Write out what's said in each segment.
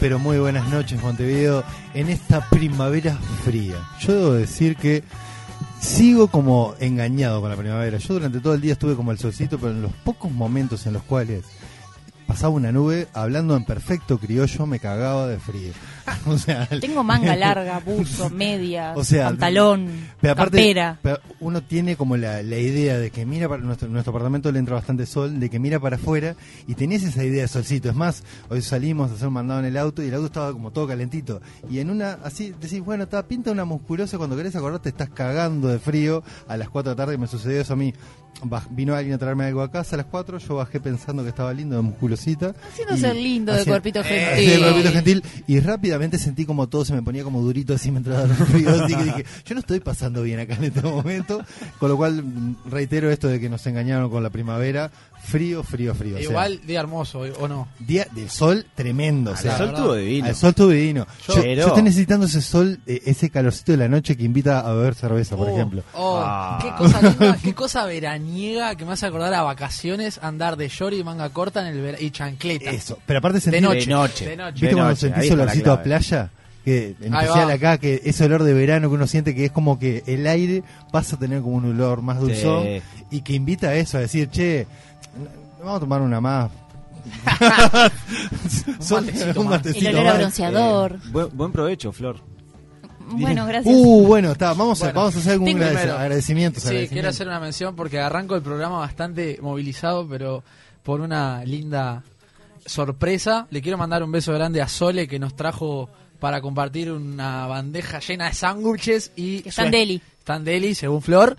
Pero muy buenas noches, Montevideo, en esta primavera fría. Yo debo decir que sigo como engañado con la primavera. Yo durante todo el día estuve como el solcito, pero en los pocos momentos en los cuales pasaba una nube, hablando en perfecto criollo, me cagaba de frío. O sea, Tengo manga larga, buzo, media, O sea, pantalón, Pero aparte, campera. pero uno tiene como la, la idea de que mira para nuestro, nuestro apartamento le entra bastante sol, de que mira para afuera y tenés esa idea de solcito. Es más, hoy salimos a hacer un mandado en el auto y el auto estaba como todo calentito. Y en una, así decís, bueno, está pinta una musculosa, cuando querés acordar te estás cagando de frío a las 4 de la tarde, me sucedió eso a mí. Baj- vino alguien a traerme algo a casa a las 4, yo bajé pensando que estaba lindo de musculosita. Haciendo ser lindo de cuerpito Así gentil. de cuerpito gentil y rápidamente sentí como todo se me ponía como durito así me entraba frío así que dije yo no estoy pasando bien acá en este momento con lo cual reitero esto de que nos engañaron con la primavera frío frío frío o sea, Igual, día hermoso, ¿o no? día del sol tremendo o sea, el sol estuvo divino. el sol estuvo divino yo, Yo- yo estoy necesitando ese sol eh, ese calorcito de la noche que invita a beber cerveza por Oh, ejemplo oh, Ah. qué cosa linda, qué cosa veraniega que me hace acordar a vacaciones, andar de short y manga corta en el y chancleta. eso pero aparte De sentí noche. De noche. De noche. ¿Viste De cuando noche, sentís olorcito a playa? Que en especial acá, que ese olor de verano que uno siente que es como que el aire pasa a tener como un olor más dulzón Sí. y que invita a eso, a decir, che, vamos a tomar una más. Son- matecito un más. matecito El olor a más. bronceador. Eh, buen, buen provecho, Flor. bueno, gracias. Uh, bueno, está, vamos, a, Bueno, vamos a hacer algún tengo- agradec- Primero, agradecimientos. Sí, agradecimientos. quiero hacer una mención porque arranco el programa bastante movilizado, pero por una linda sorpresa. Le quiero mandar un beso grande a Sole que nos trajo para compartir una bandeja llena de sándwiches y Que están su- deli. Están deli, según Flor.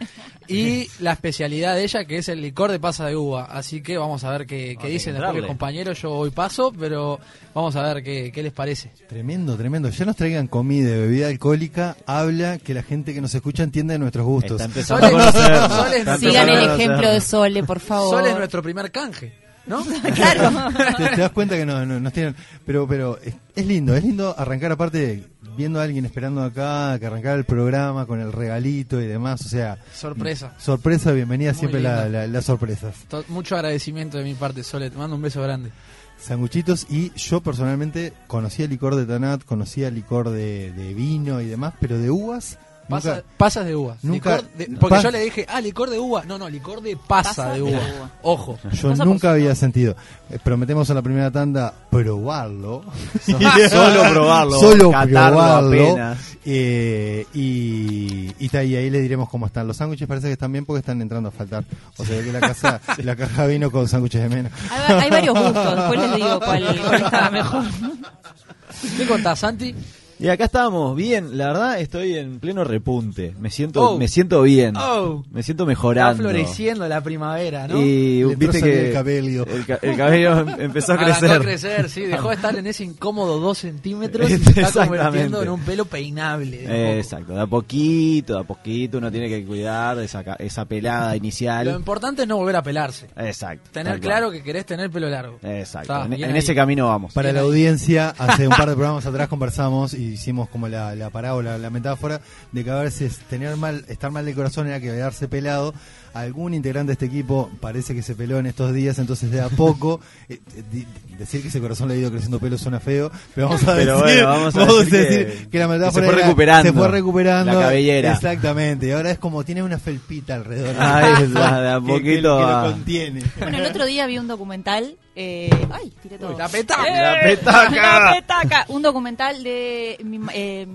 Y la especialidad de ella, que es el licor de pasa de uva. Así que vamos a ver qué, que dicen después los compañeros. Yo hoy paso, pero vamos a ver qué, qué les parece. Tremendo, tremendo. Ya nos traigan comida bebida alcohólica. Habla que la gente que nos escucha entiende de nuestros gustos. Está empezando a Sole- conocernos. Sole- Está Sigan el ejemplo de Sole, por favor. Sol es nuestro primer canje, ¿no? Claro. te, te das cuenta que no, no- nos tienen pero pero es, es lindo es lindo arrancar aparte viendo a alguien esperando acá que arrancar el programa con el regalito y demás o sea Sorpresa. sorpresa bienvenida Muy siempre la- la- las sorpresas To- Mucho agradecimiento de mi parte, Sole. Te mando un beso grande. sanguchitos y yo personalmente conocía el licor de Tanat conocía el licor de, de vino y demás pero de uvas Pasa- nunca pasas de uva. nunca- Licor de- porque pas- yo le dije, ah, licor de uva. No, no, licor de pasa, Pasa de de uva. Ojo. yo Pasa nunca había sentido Eh, prometemos en la primera tanda probarlo Solo probarlo. solo probarlo apenas. eh, y, y, ta- y ahí le diremos cómo están los sándwiches parece que están bien porque están entrando a faltar o sea que la casa la caja vino con sándwiches de menos Hay, va- hay varios gustos, después les digo cuál, cuál está mejor. ¿Qué contás, Santi? Y acá estamos, bien, la verdad estoy en pleno repunte. Me siento, Oh. me siento bien. Oh. Me siento Está mejorando. floreciendo la primavera, ¿no? Y Le viste que el cabello. el, ca- el cabello em- empezó a Arrancó crecer. a crecer, sí. Dejó de estar en ese incómodo 2 centímetros y se está Exactamente. convirtiendo en un pelo peinable. de. Exacto, de a poquito, de a poquito uno tiene que cuidar esa, ca- esa pelada Lo inicial. importante es no volver a pelarse. Exacto. Tener claro cual. que querés tener pelo largo. Exacto, Está, en, en ese camino vamos. Para Bien la ahí. audiencia, hace un par de programas atrás conversamos y hicimos como la, la parábola, la metáfora de que a veces tener mal, estar mal de corazón era que quedarse pelado. Algún integrante de este equipo parece que se peló en estos días, entonces de a poco eh, di- decir que ese corazón le ha ido creciendo pelo suena feo, pero vamos a Pero decir, bueno, vamos a decir decir que- la que metáfora se fue era- recuperando se fue recuperando la cabellera. Exactamente, y ahora es como tiene una felpita alrededor. Ahí está, de a que- que- poquito que lo contiene. Bueno, el otro día vi un documental. Eh, ¡Ay! Tiré todo. La petaca. ¡Eh! La petaca. La petaca. Un documental de. mi ma- eh,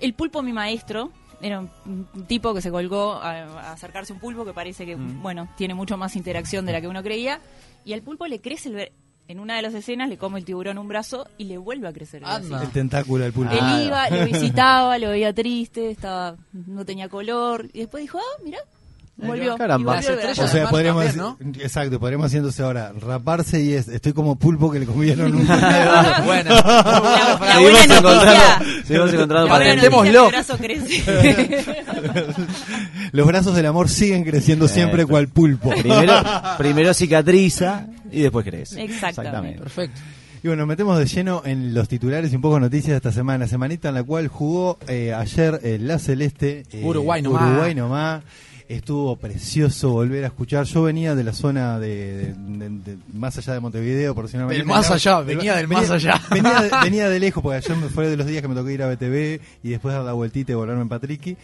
el pulpo, mi maestro. Era un tipo que se colgó a, a acercarse a un pulpo que parece que, Mm. bueno, tiene mucho más interacción de la que uno creía. Y al pulpo le crece el. ver- En una de las escenas le come el tiburón un brazo y le vuelve a crecer el bracito. El tentáculo del pulpo. Él iba, lo visitaba, lo veía triste, estaba no tenía color. Y después dijo, ah, mira, volvió. caramba. O sea, podríamos también, decir- exacto, podríamos haciéndose ahora raparse y es estoy como pulpo que le comieron un buena La, frase. la buena Seguimos noticia. encontrando, seguimos crece. Los brazos del amor siguen creciendo siempre cual pulpo. Primero, primero cicatriza y después crece. Exactamente. Perfecto. Y bueno, metemos de lleno en los titulares y un poco noticias de esta semana. Semanita en la cual jugó eh, ayer eh, la Celeste. eh, Uruguay nomás. Uruguay nomás. Estuvo precioso volver a escuchar. Yo venía de la zona de, de- de- de- más allá de Montevideo, por si no me Del más allá, venía del más allá. Venía de, venía de lejos, porque ayer me fue de los días que me tocó ir a BTV y después dar la vueltita y volverme en Patriqui.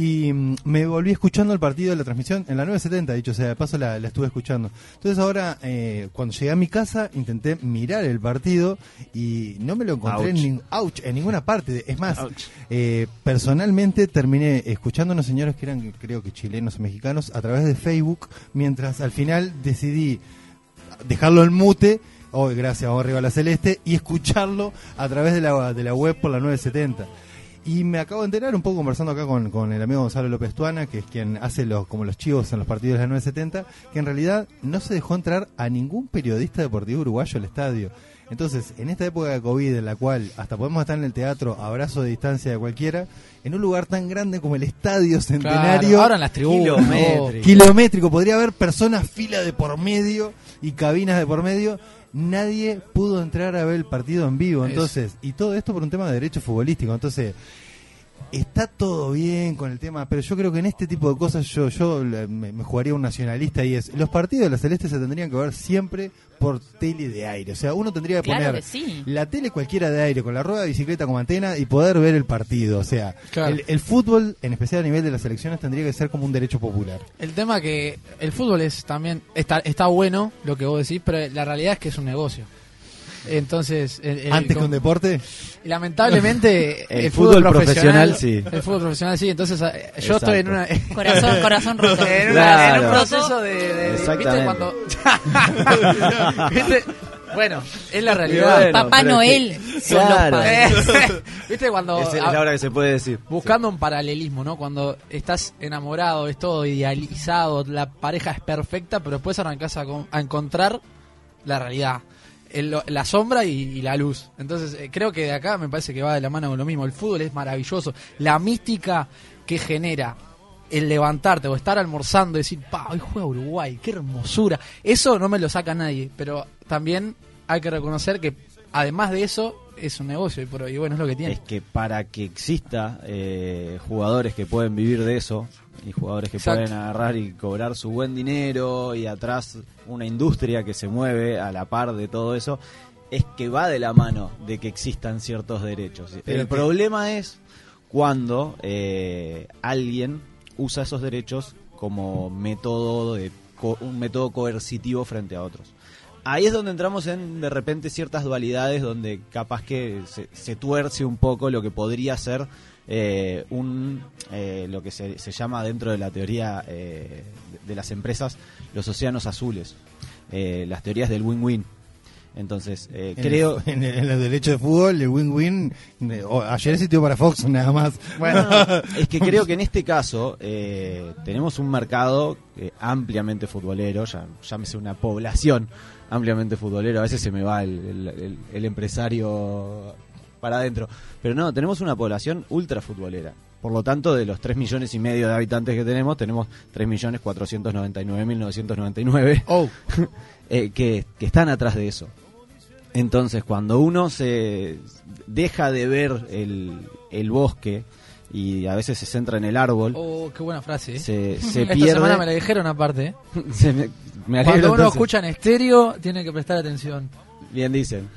Y mm, me volví escuchando el partido de la transmisión en la 970, dicho sea, de paso la, la estuve escuchando. Entonces ahora, eh, cuando llegué a mi casa, intenté mirar el partido y no me lo encontré en, Ouch. nin- ouch, en ninguna parte. Es más, eh, personalmente terminé escuchando a unos señores que eran, creo que chilenos o mexicanos, a través de Facebook, mientras al final decidí dejarlo en mute, hoy gracias a arriba la celeste, y escucharlo a través de la, de la web por la 970. Y me acabo de enterar un poco conversando acá con, con el amigo Gonzalo López Tuana, que es quien hace los como los chivos en los partidos de la 970, que en realidad no se dejó entrar a ningún periodista deportivo uruguayo al estadio. Entonces, en esta época de COVID, en la cual hasta podemos estar en el teatro, abrazo de distancia de cualquiera, en un lugar tan grande como el Estadio Centenario, Claro, ahora en las tribunas. Kilométrico. kilométrico, podría haber personas fila de por medio y cabinas de por medio. Nadie pudo entrar a ver el partido en vivo, entonces, y todo esto por un tema de derecho futbolístico, entonces está todo bien con el tema, pero yo creo que en este tipo de cosas yo yo me, me jugaría un nacionalista y es, los partidos de la Celeste se tendrían que ver siempre por tele de aire, o sea, uno tendría que Claro poner que sí. la tele cualquiera de aire con la rueda de bicicleta como antena y poder ver el partido, o sea, Claro. el, el fútbol, en especial a nivel de las selecciones, tendría que ser como un derecho popular. El tema que el fútbol es también está está bueno lo que vos decís, pero la realidad es que es un negocio. Entonces, el- el- Antes que un deporte, lamentablemente El el, fútbol fútbol, profesional, profesional, sí. El fútbol profesional sí, entonces yo estoy en una Corazón, corazón roto. en, una- Claro. en un proceso de, de- de- ¿viste cuando ¿Viste? Bueno, es la realidad. Bueno, Papá Noel es que- son Claro. ¿Viste cuando Es, es la hora que se puede decir. buscando un paralelismo, ¿no? Cuando estás enamorado, es todo idealizado, la pareja es perfecta, pero después arrancás a, con- a encontrar la realidad, el- la sombra y, la luz. Entonces, eh, creo que de acá me parece que va de la mano con lo mismo. El fútbol es maravilloso. La mística que genera el levantarte o estar almorzando y decir, pa, hoy juega Uruguay, qué hermosura. Eso no me lo saca nadie, pero también hay que reconocer que además de eso es un negocio y, por hoy, bueno, es lo que tiene. Es que para que exista eh, jugadores que pueden vivir de eso y jugadores que Exacto. pueden agarrar y cobrar su buen dinero y atrás una industria que se mueve a la par de todo eso, es que va de la mano de que existan ciertos derechos. Pero El que- problema es cuando eh, alguien usa esos derechos como método de co- un método coercitivo frente a otros. Ahí es donde entramos en de repente ciertas dualidades donde capaz que se, se tuerce un poco lo que podría ser eh, un eh, lo que se, se llama dentro de la teoría eh, de, de las empresas los océanos azules, eh, las teorías del win-win. Entonces eh, en creo el, en, el, en el derecho de fútbol, el win-win, eh, o- ayer sitió para Fox nada más. Bueno, es que creo que en este caso eh, tenemos un mercado eh, ampliamente futbolero, ya, llámese una población ampliamente futbolero, a veces se me va el, el- el- el empresario para adentro, pero no, tenemos una población ultra futbolera. Por lo tanto, de los 3 millones y medio de habitantes que tenemos, tenemos 3 millones 499 mil 999 oh, eh, que, que están atrás de eso. Entonces, cuando uno se deja de ver el, el bosque y a veces se centra en el árbol, oh, qué buena frase. ¿eh? se, se Esta pierde. semana me la dijeron aparte. ¿eh? se me, me alegro, Cuando uno entonces. escucha en estéreo, tiene que prestar atención. Bien dicen.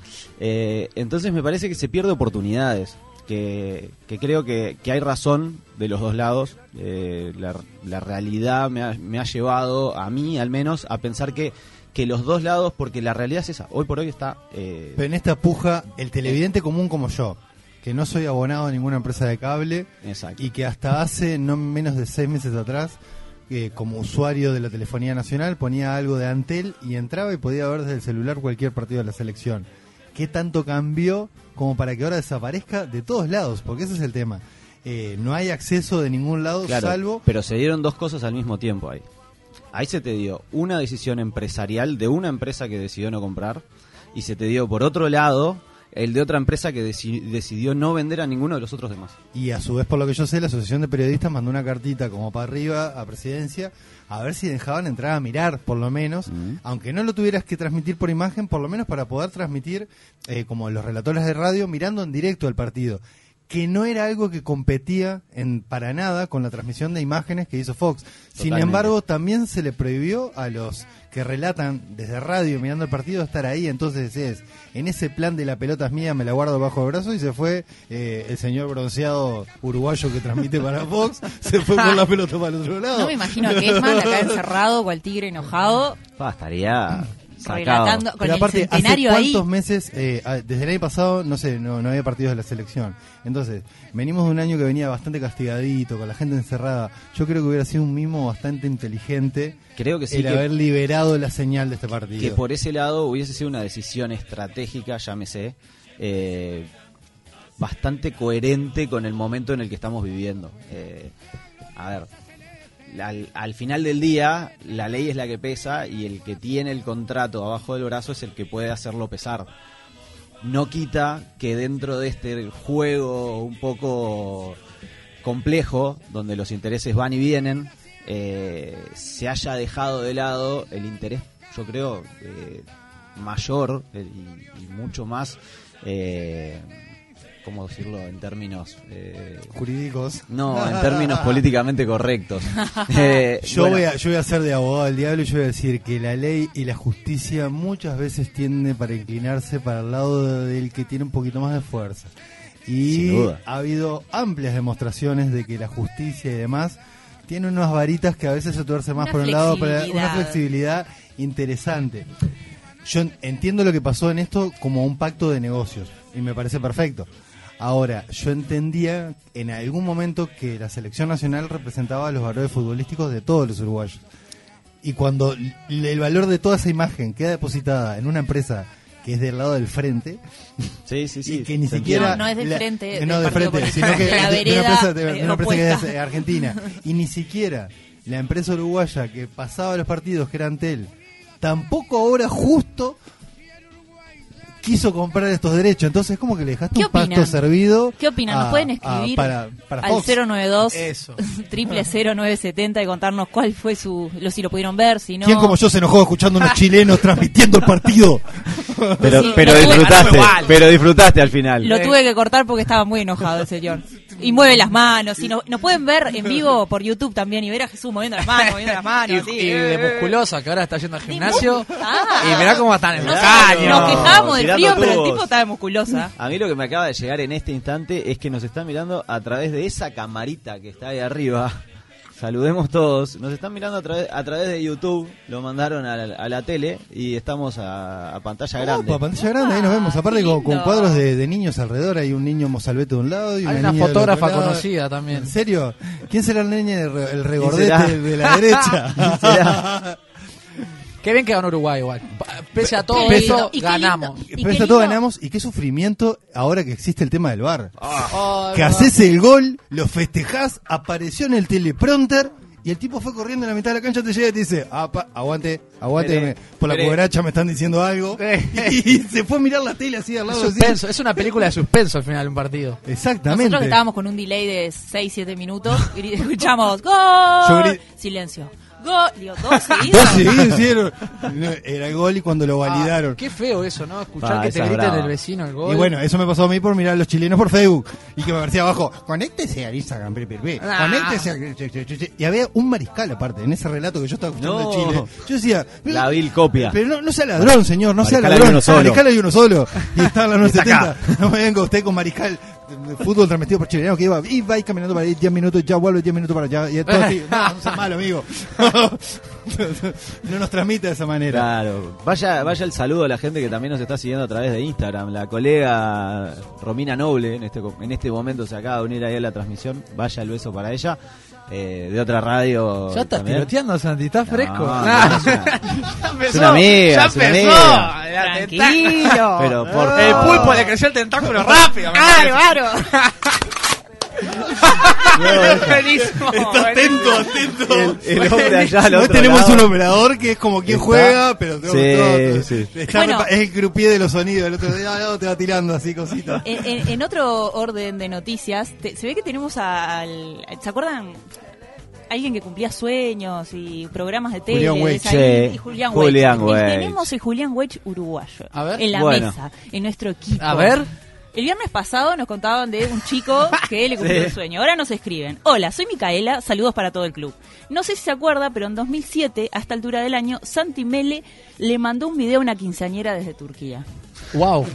Eh, entonces me parece que se pierde oportunidades. Que, que creo que, que hay razón de los dos lados. Eh, la, la realidad me ha, me ha llevado, a mí al menos, a pensar que, que los dos lados, porque la realidad es esa. Hoy por hoy está. eh, Pero en esta puja, el televidente común como yo, que no soy abonado a ninguna empresa de cable exacto. y que hasta hace no menos de seis meses atrás, eh, como usuario de la telefonía nacional, ponía algo de Antel y entraba y podía ver desde el celular cualquier partido de la selección. ¿Qué tanto cambió como para que ahora desaparezca de todos lados? Porque ese es el tema. Eh, no hay acceso de ningún lado Claro, salvo pero se dieron dos cosas al mismo tiempo ahí. Ahí se te dio una decisión empresarial de una empresa que decidió no comprar y se te dio por otro lado el de otra empresa que deci- decidió no vender a ninguno de los otros demás. Y a su vez, por lo que yo sé, la Asociación de Periodistas mandó una cartita como para arriba a Presidencia a ver si dejaban entrar a mirar, por lo menos, aunque no lo tuvieras que transmitir por imagen, por lo menos para poder transmitir, eh, como los relatores de radio, mirando en directo el partido. Que no era algo que competía en para nada con la transmisión de imágenes que hizo Fox. Sin embargo, también se le prohibió a los que relatan desde radio mirando el partido estar ahí. Entonces es, en ese plan de la pelota es mía, me la guardo bajo el brazo y se fue eh, el señor bronceado uruguayo que transmite para Fox, se fue con la pelota para el otro lado. No me imagino a acá encerrado, cual tigre enojado, Pa, estaría sacado. relatando con Pero el aparte, ¿hace ahí. cuántos meses? eh, desde el año pasado, no sé, no, no había partidos de la selección. Entonces, venimos de un año que venía bastante castigadito, con la gente encerrada. Yo creo que hubiera sido un mimo bastante inteligente Creo que sí, el que- haber liberado la señal de este partido. que por ese lado hubiese sido una decisión estratégica, llámese, eh, bastante coherente con el momento en el que estamos viviendo. Eh, a ver, al, al final del día, la ley es la que pesa y el que tiene el contrato abajo del brazo es el que puede hacerlo pesar. No quita que dentro de este juego un poco complejo, donde los intereses van y vienen, eh, se haya dejado de lado el interés, yo creo, eh, mayor eh, y, y mucho más, eh, ¿cómo decirlo en términos? eh, Jurídicos. no, en términos políticamente correctos. Eh, Yo, bueno, voy a, yo voy a ser de abogado del diablo y yo voy a decir que la ley y la justicia muchas veces tiende para inclinarse para el lado del que tiene un poquito más de fuerza. Y ha habido amplias demostraciones de que la justicia y demás tiene unas varitas que a veces se tuerce más Una por un lado, pero una flexibilidad. interesante. Yo en- entiendo lo que pasó en esto como un pacto de negocios y me parece perfecto. Ahora, yo entendía en algún momento que la selección nacional representaba los valores futbolísticos de todos los uruguayos. Y cuando el valor de toda esa imagen queda depositada en una empresa que es del lado del frente, sí, sí, sí, y que ni siquiera... No, no es del la- frente del no de partido frente, político, sino que de la de- una empresa, de- de eh, una empresa que es argentina. Y ni siquiera la empresa uruguaya que pasaba los partidos, que era Antel, tampoco ahora justo quiso comprar estos derechos. Entonces es como que le dejaste ¿Qué un pasto opinan? servido. ¿Qué opinan? Nos a- pueden a- escribir para, para al Fox. 092 Eso. triple 0970 y contarnos cuál fue su, lo, si lo pudieron ver, si no. ¿Quién como yo se enojó escuchando a unos chilenos transmitiendo el partido? Pero, Sí, pero disfrutaste, pero disfrutaste al final. Lo tuve que cortar porque estaba muy enojado el señor. Y mueve las manos. Y no- nos pueden ver en vivo por YouTube también y ver a Jesús moviendo las manos, moviendo las manos. Y, así. y de musculosa, que ahora está yendo al gimnasio. Ah. Y mirá cómo están en Nos, los caños. nos quejamos del frío, pero el tipo está de musculosa. A mí lo que me acaba de llegar en este instante es que nos están mirando a través de esa camarita que está ahí arriba. Saludemos todos. Nos están mirando a través, a través de YouTube. Lo mandaron a la, a la tele y estamos a, a pantalla grande. Opa, pantalla grande, ahí nos vemos. Ah, Aparte con, cuadros de, de niños alrededor, hay un niño mozalbete de un lado y Hay una, niña del fotógrafa otro lado. conocida también. ¿En serio? ¿Quién será el niño, el, re- el será? regordete de la derecha? será? Qué bien que ganó Uruguay igual. Pese a todo eso. Y qué ganamos. Y qué está todo lindo. ganamos y qué sufrimiento ahora que existe el tema del bar. Ay, que haces el gol, lo festejás, apareció en el teleprompter y el tipo fue corriendo en la mitad de la cancha, te llega y te dice, "Ah, pa, aguante, aguante, Esperé, me- por la esperé". cucaracha me están diciendo algo. y se fue a mirar la tele así al Es lado. así. suspenso, es una película de suspenso al final de un partido. Exactamente. Nosotros que estábamos con un delay de 6-7 minutos, gri- escuchamos ¡Gol! Yo gri- Silencio. ¡Gol! Digo, dos seguidos. Dos seguidos hicieron. Era el gol y cuando lo validaron. Ah, qué feo eso, ¿no? Escuchar Ah, que te griten brava. del vecino el gol. Y bueno, eso me pasó a mí por mirar a los chilenos por Facebook. Y que me parecía abajo, conéctese al Instagram, pe, pe, pe. Ah. conéctese a... Y había un mariscal aparte, en ese relato que yo estaba escuchando No. de Chile. Yo decía... pero- La vil copia. Pero no, no sea ladrón, señor, no sea Mariscal hay ladrón. uno solo. Mariscal hay uno solo. Y está en la Está 970. No me venga usted con Mariscal. Fútbol transmitido por chileno que iba y va ahí caminando para ahí 10 minutos, ya vuelve 10 minutos para allá. Y. No, no sea malo, amigo. no nos transmite de esa manera. Claro, vaya, vaya el saludo a la gente que también nos está siguiendo a través de Instagram. La colega Romina Noble, en este, en este momento se acaba de unir ahí a la transmisión. Vaya el beso para ella. Eh, de otra radio. ya estás también. tiroteando, Santi, estás fresco. No, no, es una- Ya empezó, es amiga, ya es empezó. Tranquilo. Pero por El favor. pulpo le creció el tentáculo rápido. me Claro, Buenísimo. Está atento, atento. El, el hombre allá al Hoy otro tenemos lado. un operador que es como quien Está- juega, pero todo- Sí, todo- sí. está Bueno. repa- es el croupier de los sonidos. El otro día no, te va tirando así cositas. En, en- en otro orden de noticias, te- se ve que tenemos al. ¿Se acuerdan? Alguien que cumplía sueños y programas de tele. Julián de Weich. ahí, Sí, y Julián Julián Weich. Weich. Tenemos el Julián Weich uruguayo A ver. en la Bueno. mesa, en nuestro equipo. A ver. El viernes pasado nos contaban de un chico que le cumplió Sí. el sueño. Ahora nos escriben. Hola, soy Micaela, saludos para todo el club. No sé si se acuerda, pero en 2007, a esta altura del año, Santi Mele le mandó un video a una quinceañera desde Turquía. Wow.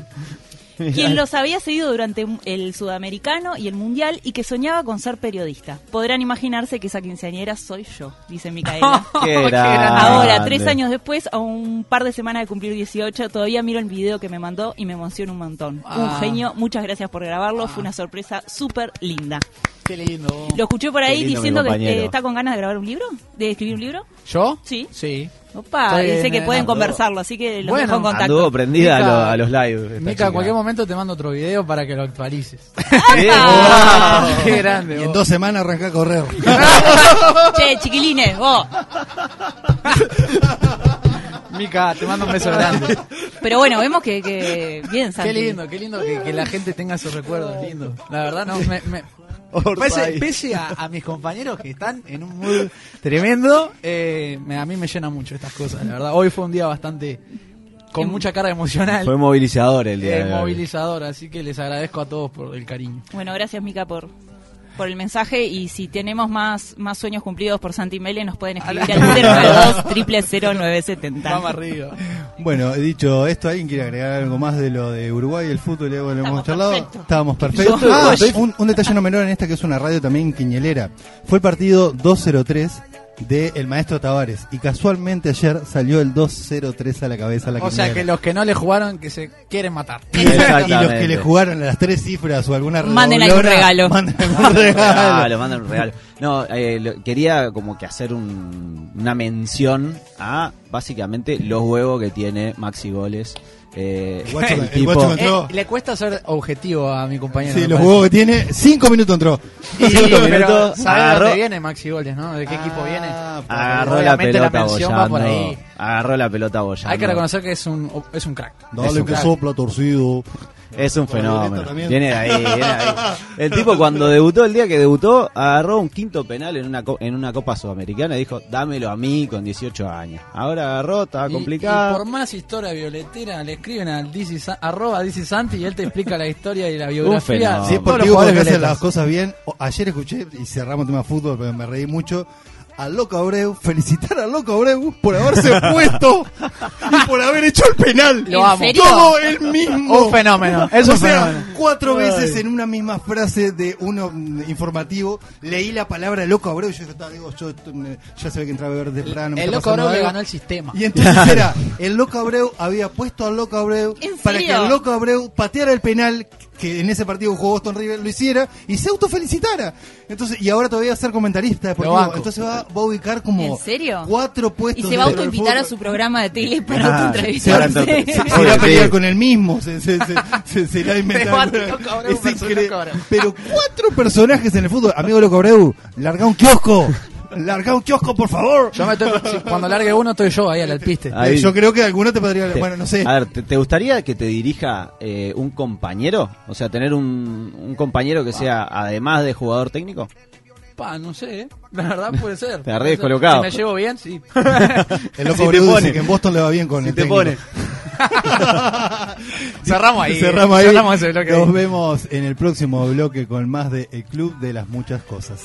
Quien los había seguido durante el sudamericano y el mundial y que soñaba con ser periodista. Podrán imaginarse que esa quinceañera soy yo, dice Micaela. Ahora, tres años después, a un par de semanas de cumplir 18, todavía miro el video que me mandó y me emociona un montón. Un Ah. genio, muchas gracias por grabarlo, fue una sorpresa súper linda. Qué lindo. Lo escuché por ahí lindo, diciendo que eh, está con ganas de grabar un libro, de escribir un libro. ¿Yo? Sí. Sí. Opa, dice que pueden en- conversarlo, así que los Bueno, dejo en contacto. Anduvo prendida a, Mica- lo- a los live. esta Mica, en cualquier momento te mando otro video para que lo actualices. Qué grande. Y en dos semanas arranca a correr. che, chiquilines, vos. Mica, te mando un beso grande. Pero bueno, vemos que, que bien, Santi. Qué lindo, qué lindo que, que la gente tenga esos recuerdos lindos. La verdad, no, me, me-. Pese, pese a, a mis compañeros que están en un mood tremendo, eh, me- a mí me llena mucho estas cosas. La verdad, hoy fue un día bastante con Em- mucha carga emocional, Fue movilizador el día eh, de movilizador, así que les agradezco a todos por el cariño. Bueno, gracias Mica por, por el mensaje y si tenemos más, más sueños cumplidos por Santi Mele nos pueden escribir al 092 0970 Vamos arriba. Bueno, dicho esto, ¿alguien quiere agregar algo más de lo de Uruguay, el fútbol y algo que hemos Estamos charlado? Estábamos perfectos. Ah, un, un detalle no menor en esta que es una radio también quiñelera. Fue el partido 203 de el maestro Tavares y casualmente ayer salió el 203 a la cabeza a la O sea que los que no le jugaron que se quieren matar. y los que le jugaron a las tres cifras o alguna Manden algún regalo. manden algún Un regalo. mandan un regalo. No, eh, lo- quería como que hacer un- una mención a básicamente los huevos que tiene Maxi Goles. Eh, El guacho- el el tipo- guacho Eh, entró. le cuesta ser objetivo a mi compañero. Sí, los huevos que tiene, cinco minutos entró. Sí, Cinco pero minutos, ¿sabe de agarró- dónde viene Maxi Goles, no? ¿De qué equipo viene? Ah, agarró la pelota mención va por bollando. ahí. Agarró la pelota bollando. Hay que reconocer que es un, es un crack. Es Dale un que crack. sopla torcido. Es un fenómeno. Viene de ahí, viene de ahí. El tipo cuando debutó, el día que debutó, agarró un quinto penal en una, co- en una Copa Sudamericana y dijo, dámelo a mí con 18 años. Ahora agarró, estaba complicado. Y, por más historia violetera, le escriben al DC, arroba DC Santi y él te explica la historia y la biografía. de deportivo porque jugadores hace violetas. las cosas bien. Ayer escuché, y cerramos el tema fútbol, pero me reí mucho. Al Loco Abreu, felicitar al Loco Abreu por haberse puesto y por haber hecho el penal. Lo ¿En amo. serio? Todo el mismo. Un fenómeno, es o un sea, fenómeno. cuatro Ay. veces en una misma frase de uno mm, informativo, leí la palabra Loco Abreu y yo estaba, digo, yo me- ya se ve que entraba a ver temprano. me El loco Abreu le ganó el sistema. Y entonces era, el Loco Abreu había puesto al Loco Abreu ¿En para que el Loco Abreu pateara el penal que en ese partido jugó Boston River, lo hiciera y se autofelicitara. Entonces, y ahora todavía va a ser comentarista deportivo. Entonces va, va a ubicar como ¿En serio? cuatro puestos. Y se va a autoinvitar a su programa de tele para Ah, autoentrevistarse. Se, se irá a pelear con él mismo, se, se, se, se- se irá a inventar. Pero cuatro personajes en el fútbol. Amigo Loco Abreu, larga un kiosco. Larga un kiosco, por favor. Yo me estoy- si- cuando largue uno estoy yo ahí al alpiste. Ahí. Eh, Yo creo que alguno te podría. Te- Bueno, no sé. A ver, ¿te, te gustaría que te dirija eh, un compañero? O sea, tener un, un compañero que sea, además de jugador técnico. Pa, no sé, ¿eh? La verdad puede ser. Te ser. descolocado. Si me llevo bien, sí. El Loco Si te Abreu pone. dice que en Boston le va bien con Si el te técnico. pone. Cerramos ahí. Cerramos ahí. Cerramos ese bloque Nos ahí. vemos en el próximo bloque con más de El Club de las Muchas Cosas.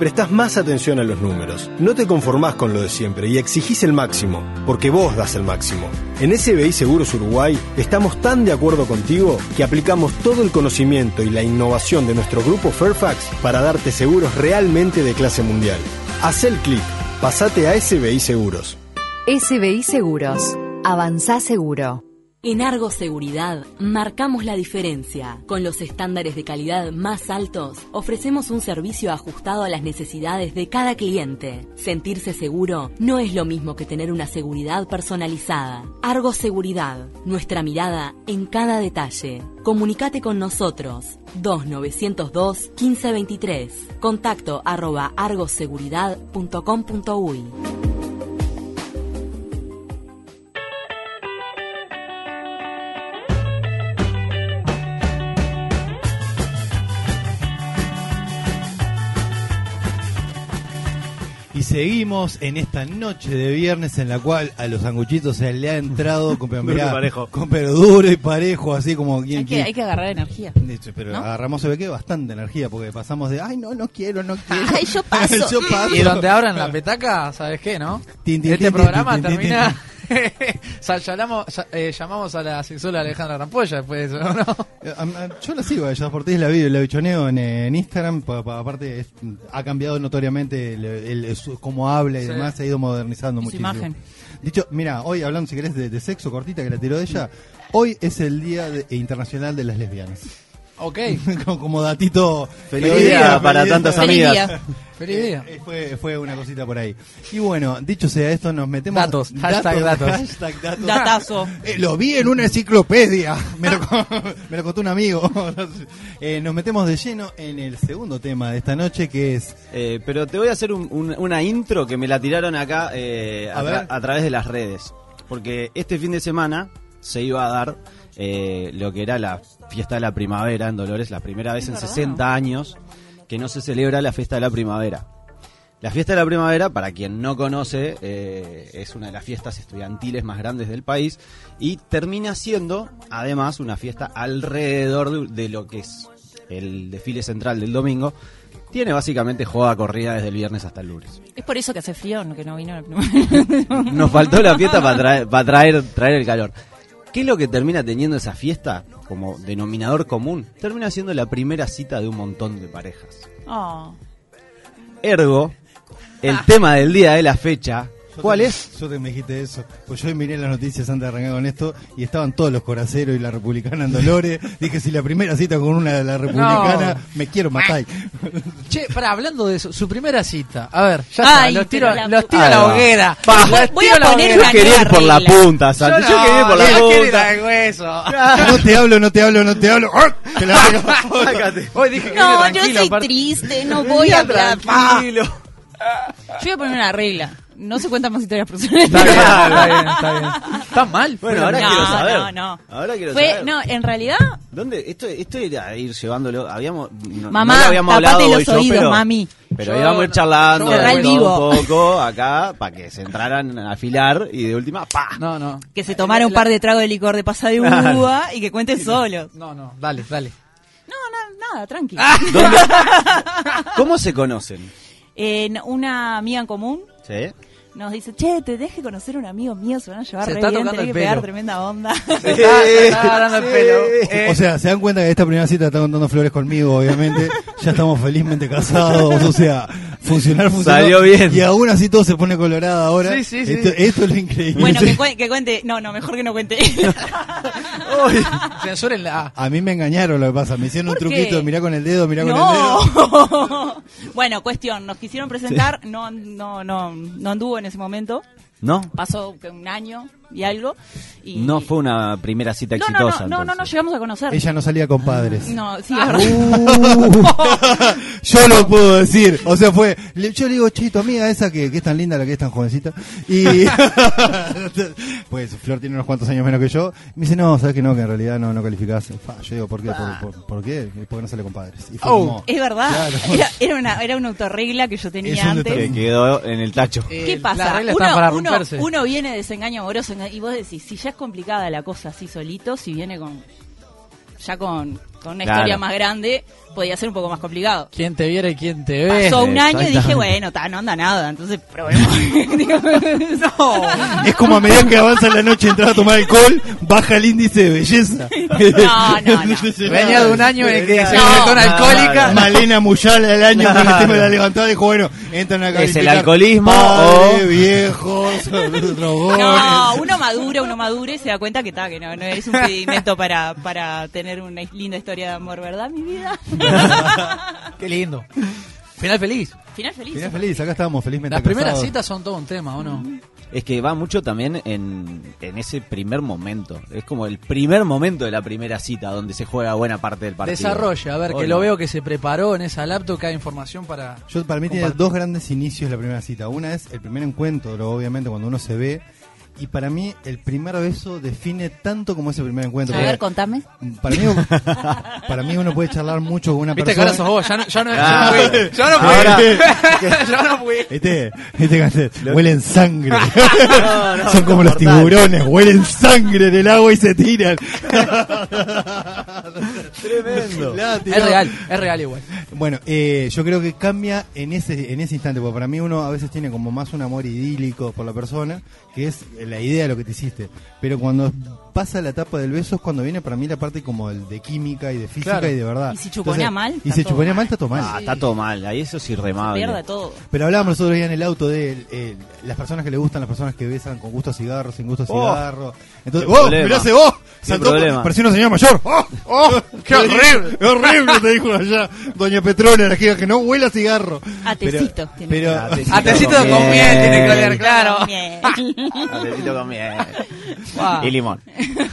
Prestás más atención a los números. No te conformás con lo de siempre y exigís el máximo, porque vos das el máximo. En SBI Seguros Uruguay estamos tan de acuerdo contigo que aplicamos todo el conocimiento y la innovación de nuestro grupo Fairfax para darte seguros realmente de clase mundial. Haz el clic, pasate a SBI Seguros. SBI Seguros. Avanzá seguro. En Argo Seguridad marcamos la diferencia. Con los estándares de calidad más altos, ofrecemos un servicio ajustado a las necesidades de cada cliente. Sentirse seguro no es lo mismo que tener una seguridad personalizada. Argo Seguridad, nuestra mirada en cada detalle. Comunicate con nosotros. 2902 1523. Contacto arroba argoseguridad.com.uy. seguimos en esta noche de viernes en la cual a los sanguchitos se le ha entrado con, pero, Duro y mirá, parejo. con pero duro y parejo, así como quien Hay que, hay que agarrar energía. Dicho, Pero ¿No? agarramos se ve que bastante energía porque pasamos de ay no no quiero no quiero Ay, yo paso. yo paso Y donde abran la petaca, ¿sabes qué, no? Tin, tin, este tin, programa termina... o sea, llamamos, eh, llamamos a la sexóloga Alejandra Rampolla después de eso, ¿no? Eh, am- Yo la sigo a ella, Ortiz la vi, la bichoneo en, eh, en Instagram, pa- pa- aparte es- ha cambiado notoriamente el, el- el- su- cómo habla y Sí. demás, se ha ido modernizando Y su muchísimo. imagen. Dicho, mira, hoy hablando si querés de, de sexo cortita que la tiró ella, hoy es el Día de- Internacional de las Lesbianas. Ok, como, como datito. Feliz día para tantas Feliz amigas. día. feliz día. Eh, fue, fue una cosita por ahí. Y bueno, dicho sea esto, nos metemos. Datos, hashtag datos. hashtag datos. Datazo. Eh, lo vi en una enciclopedia. Me lo, me lo contó un amigo. Eh, nos metemos de lleno en el segundo tema de esta noche, que es. Eh, pero te voy a hacer un- un- una intro que me la tiraron acá eh, a, A tra- ver. a través de las redes. Porque este fin de semana se iba a dar eh, lo que era la fiesta de la primavera en Dolores, la primera vez en 60 años que no se celebra la fiesta de la primavera. La fiesta de la primavera, para quien no conoce, eh, es una de las fiestas estudiantiles más grandes del país y termina siendo, además, una fiesta alrededor de, de lo que es el desfile central del domingo. Tiene básicamente joda corrida desde el viernes hasta el lunes. Es por eso que hace frío, no, que no vino la primera. Nos faltó la fiesta para traer, para traer, traer el calor. ¿Qué es lo que termina teniendo esa fiesta como denominador común? Termina siendo la primera cita de un montón de parejas. Oh. Ergo, el tema del día de la fecha, ¿cuál es? Yo te me dijiste eso. Pues yo miré las noticias antes de arrancar con esto y estaban todos los coraceros y la republicana en Dolores. Dije, si la primera cita con una de la republicana, No. me quiero matar. Che, para hablando de eso, su primera cita. A ver, ya está, Ay, los tiro, la los tiro a la hoguera. Pa. Los Voy tiro a la poner hoguera. una Yo quería ir por la punta, Santi. Yo, no, quería ir por la yo punta. hueso. no te hablo, no te hablo, no te hablo. ¡Ah! Te la. Hoy dije que No, yo soy triste, no voy a hablar. tranquilo. Yo voy a poner una regla. No se cuentan más historias personales. Está bien, está bien, está bien. ¿Está mal? Bueno, ahora No, quiero saber. no, no. Ahora quiero Fue, saber. no, en realidad, ¿Dónde? Esto, esto era ir llevándolo. Habíamos. No, Mamá, no lo habíamos tapate hablado los hoy yo, oídos, pero, mami. Pero Yo íbamos a ir charlando de todo un poco acá para que se entraran a afilar y de última, ¡pa! No, no. que se tomara un par de tragos de licor de pasa de uva y que cuenten solos. No, no, dale, dale. No, no, nada, tranqui. ¿Dónde- ¿Cómo se conocen? Eh, una amiga en común ¿Sí? Nos dice, che, te deje conocer un amigo mío, se van a llevar Se re está bien, tocando tenés el que pegar tremenda onda. Se está, se está agarrando el pelo. Eh, O sea, se dan cuenta que esta primera cita está contando flores conmigo, obviamente. Ya estamos felizmente casados. O sea, funcionar, funcionar. Salió bien. Y aún así todo se pone colorado ahora. Sí, sí, sí. Esto, esto es lo increíble. bueno, que, cue- que cuente, no, no, mejor que no cuente. Censuren la A mí me engañaron lo que pasa. Me hicieron un truquito, mirá con el dedo, mirá con el dedo. no. bueno, cuestión, nos quisieron presentar, no, no, no, no anduvo en ese momento. ¿No? Pasó un año y algo. Y... No fue una primera cita no, exitosa. no, no, no, no, llegamos a conocer. Ella no salía con padres. No, sí, Ah. verdad. Yo lo puedo decir. O sea, fue. Yo le digo, che, tu amiga esa que, que es tan linda, la que es tan jovencita. Y. pues Flor tiene unos cuantos años menos que yo. Me dice, no, sabes que no, que en realidad no, no calificás. Yo digo, ¿por qué? ¿Por, por, por qué? Porque no sale con padres. Y fue Oh. como. Es verdad. Claro. Era, era una, era una autorregla que yo tenía antes. Que quedó en el tacho. Eh, ¿Qué Las pasa? Uno, uno, uno viene de desengaño amoroso y vos decís, si ya es complicada la cosa así solito, si viene con ya con, con una Claro. historia más grande, podía ser un poco más complicado. ¿Quién te viera y quién te ve? Pasó un año y dije, bueno, ta, no anda nada, entonces probemos. No. Es como a medida que avanza la noche entrar a tomar alcohol, baja el índice de belleza. No, no, no. Venía de un año en el que se No. convirtió en alcohólica. Malena Muyala el año con el tema de la levantada dijo, bueno, entran a ¿Es el alcoholismo o- viejos, drogones. No, uno madura, uno madura y se da cuenta que está, que no, no es un pedimento para, para tener una linda historia de amor, ¿verdad, mi vida? Qué lindo. Final feliz. Final feliz. Final feliz, acá estábamos felizmente Las primeras casados. citas son todo un tema, ¿o no? Es que va mucho también en, en ese primer momento. Es como el primer momento de la primera cita donde se juega buena parte del partido. Desarrolla, a ver, que lo veo que se preparó en esa laptop, que hay información para... Yo, para mí tiene compartir. dos grandes inicios la primera cita. Una es el primer encuentro, obviamente, cuando uno se ve. Y para mí, el primer beso define tanto como ese primer encuentro. A ver, contame. para, mí, para mí, uno puede charlar mucho con una Viste que ahora persona. sos vos, ya no, ya no, Ah. ya no fui. Ya no fui. Ahora- ya no fui. Este, este cáncer, huelen sangre. No, no, Son como los tiburones, huelen sangre en el agua y se tiran. Tremendo. Es real, es real igual. Bueno, eh, yo creo que cambia en ese en ese instante, porque para mí uno a veces tiene como más un amor idílico por la persona, que es la idea de lo que te hiciste. Pero cuando pasa la etapa del beso es cuando viene para mí la parte como el de química y de física Claro. y de verdad. Y si chuponea mal, Y si chuponea mal. mal, está todo mal. Ah, está todo mal. Ahí eso es Se irremable. pierde todo. Pero hablábamos nosotros ya en el auto de eh, las personas que le gustan, las personas que besan con gusto a cigarro, sin gusto a Oh. cigarro. Entonces, ¡oh! problema. ¡Mirá ese vos! Qué Saltó, problema. parecía una señora mayor. ¡Oh! ¡Oh! ¡Qué horrible! ¡Qué horrible! Te dijo allá Doña Petrona, la que que no huela a cigarro. A tecito Pero, tiene pero- A tecito A tecito con miel tiene que oler, claro. Miel. Atentito con miel. Wow. Y limón.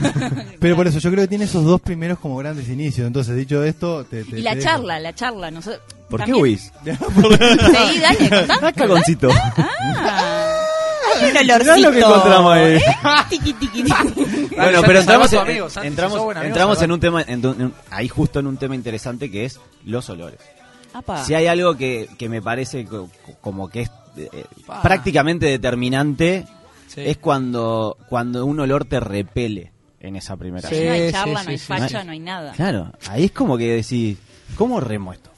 pero por eso yo creo que tiene esos dos primeros como grandes inicios. Entonces, dicho esto, te, te- Y la te dejo. charla, la charla. No sé, ¿Por qué huís? Sí, dale, contá. Cagoncito. Ah, hay un olorcito. lo que encontramos ahí. ¿Eh? Tiqui, tiqui. Bueno, pero entramos, en, amigo, Santi, entramos, amigo, entramos en un tema, en un- en- ahí justo en un tema interesante que es los olores. Apa. Si hay algo que, que me parece co- como que es eh, prácticamente determinante, Sí. es cuando, cuando un olor te repele en esa primera Sí. No hay charla, sí, no hay sí, facha, sí. no hay nada. Claro, ahí es como que decís, ¿cómo remo esto?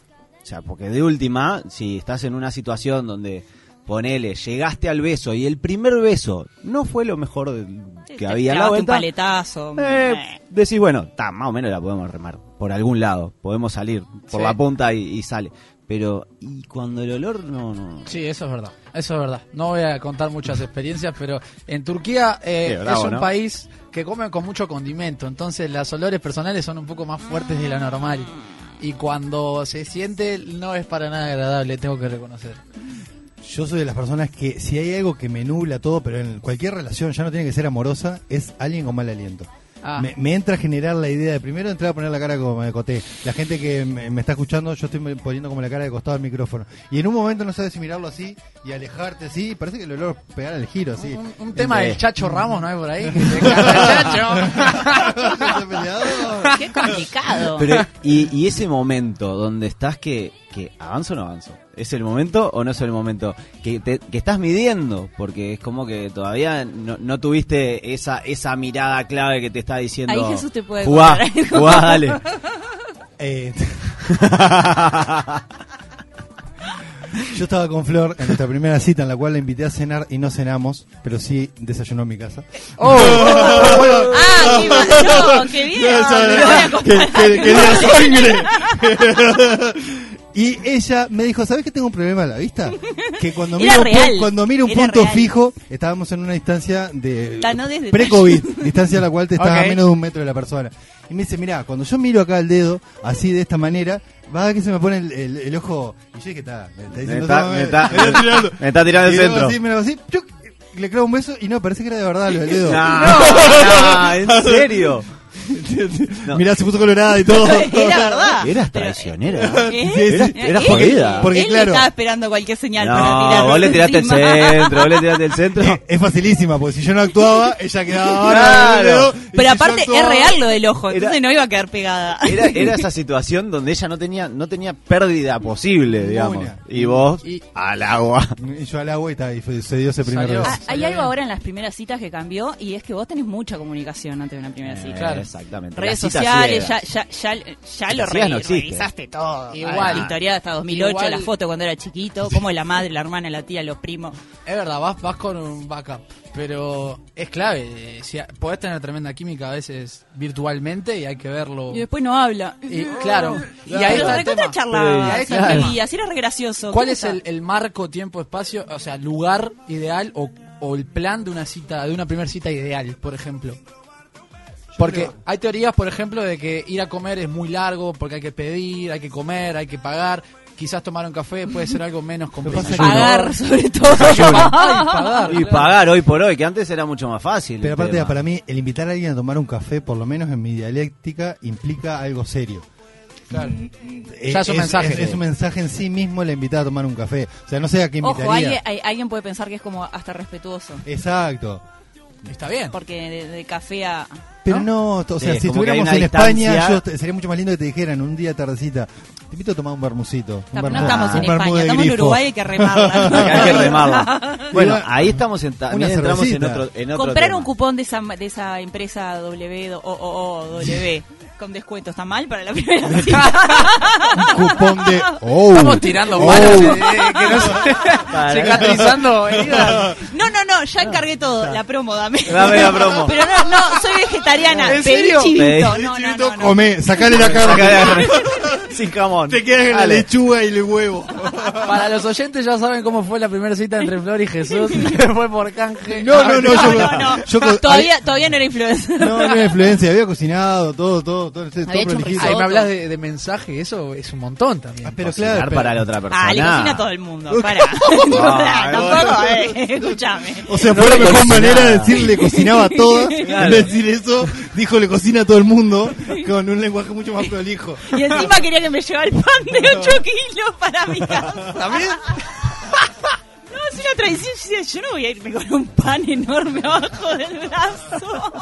O sea, porque de última, si estás en una situación donde ponele, llegaste al beso y el primer beso no fue lo mejor de- que te había en la clavaste un vuelta, paletazo. eh, Eh. decís, bueno, está, más o menos la podemos remar por algún lado, podemos salir por Sí. la punta y, y sale. Pero, y cuando el olor no, no. Sí, eso es verdad. Eso es verdad. No voy a contar muchas experiencias, pero en Turquía eh, bravo, es un ¿no? país que come con mucho condimento, entonces los olores personales son un poco más fuertes de lo normal. Y cuando se siente no es para nada agradable, tengo que reconocer. Yo soy de las personas que si hay algo que me nubla todo, pero en cualquier relación, ya no tiene que ser amorosa, es alguien con mal aliento. Ah. Me, me entra a generar la idea de primero entrar a poner la cara como me coté. La gente que me, me está escuchando, yo estoy poniendo como la cara de costado al micrófono. Y en un momento no sabes si mirarlo así y alejarte así. Parece que el olor pegar al giro así. Un, un tema Sí. del Chacho Ramos, ¿no hay por ahí? Que te Chacho. Qué complicado. Pero, y, y ese momento donde estás que, que avanzo o no avanzo. ¿Es el momento o no es el momento? Que, te- que estás midiendo, porque es como que todavía no, no tuviste esa, esa mirada clave que te está diciendo. Ahí Jesús te puede Jugá, contar algo". jugá, dale. Eh, yo estaba con Flor en nuestra primera cita en la cual la invité a cenar y no cenamos, pero sí desayunó en mi casa. Ah, qué bien. Quería sangre. Y ella me dijo, ¿sabes que tengo un problema a la vista? Que cuando Era miro, real, cuando miro un era punto real. fijo, estábamos en una distancia de Ta, no desde- pre-COVID, distancia a la cual te estás Ok. a menos de un metro de la persona. Y me dice, mira, cuando yo miro acá el dedo, así de esta manera, va a ver que se me pone el, el- el ojo. Y yo dije, está, me está Me diciendo, está, "No, me está- me está tirando". me está tirando el Y luego centro. así, me lo hago así, ¡chuc! le clavo un beso y no, parece que era de verdad lo del dedo. No, no, ¿en serio? No. Mirá, se puso colorada y todo. Era verdad. Eras traicionera. ¿Eh? Sí, sí. Era Él- jodida. Porque, él claro- estaba esperando cualquier señal para No, tirar vos le tiraste el centro, vos le tiraste el centro. Eh, es facilísima, porque si yo no actuaba, ella quedaba Claro. dedo, si Pero aparte es actuaba- real lo del ojo, entonces Era- no iba a quedar pegada. Era, era esa situación donde ella no tenía, no tenía pérdida posible, digamos. Y vos Y- al agua. Y yo al agua y, ta, y fue- se dio ese primer beso. Ah, Hay algo ahora en las primeras citas que cambió y es que vos tenés mucha comunicación antes de una primera cita. Claro. Exactamente. Redes sociales, ya, ciegas. ya, ya, ya lo re- no revisaste todo. Igual. La historia hasta 2008, Igual. la foto cuando era chiquito, como la madre, la hermana, la tía, los primos. Es verdad, vas, vas con un backup, pero es clave. eh, Si podés tener tremenda química a veces virtualmente y hay que verlo. Y después no habla. Y, claro, y ahí Pero está el recontra tema. charlaba, Y así era re gracioso. ¿Cuál ¿Qué es el, el marco, tiempo, espacio, o sea, lugar ideal o, o el plan de una cita, de una primera cita ideal, por ejemplo? Porque hay teorías, por ejemplo, de que ir a comer es muy largo, porque hay que pedir, hay que comer, hay que pagar. Quizás tomar un café puede ser algo menos complicado. Pagar, sobre todo. Ay, pagar. Y pagar hoy por hoy, que antes era mucho más fácil. Pero aparte, tema. para mí, el invitar a alguien a tomar un café, por lo menos en mi dialéctica, implica algo serio. Claro. Eh, Ya es un mensaje. Es, es un mensaje en sí mismo la invitar a tomar un café. O sea, no sé a qué invitaría. Ojo, alguien, hay- alguien puede pensar que es como hasta respetuoso. Exacto. Está bien. Porque de, de café a. Pero no, o sea, Sí, si como que hay estuviéramos una en España, distancia. yo, te- sería mucho más lindo que te dijeran un día tardecita. Te invito a tomar un bermucito. Un No, vermú- estamos en España, de estamos en. Uruguay, hay que remarla. Acá hay que remarla. Bueno, ahí estamos en, también Una entramos en cervecita. otro, en otro Comprar tema. un cupón de esa, de esa empresa W o, o, o W con descuento está mal para la primera cita. Un cupón de. Oh, Estamos tirando oh. manos, eh, que no se- cicatrizando heridas. No, no, no, ya encargué todo. La promo, dame. Dame la promo. Pero no, no, soy vegetariana. ¿En Pedí serio? chivito. Pedí No, no, no, no. Come, sacale la carne. Sin jamón. Te quedas en la lechuga y el huevo. Para los oyentes ya saben cómo fue la primera cita entre Flor y Jesús. fue por canje. No, no, no, yo, No, yo Todavía, todavía no era influencer. No, no era influencia, había cocinado, todo, todo, todo, todo, Había hecho un prolijito. Ahí me hablas de, de mensaje, eso es un montón también. Ah, pero Cocinar claro, pero- para la otra persona. Ah, le cocina a todo el mundo. Para. Ah, Tampoco, eh. Escúchame. O sea, No fue la le mejor cocinaba. manera de decirle cocinaba a todas. Claro. En vez de decir eso, dijo le cocina a todo el mundo con un lenguaje mucho más prolijo. Y encima quería que me llevara el pan de 8 kilos para mi casa. ¿También? No, es una. Yo decía, yo no voy a irme con un pan enorme abajo del brazo.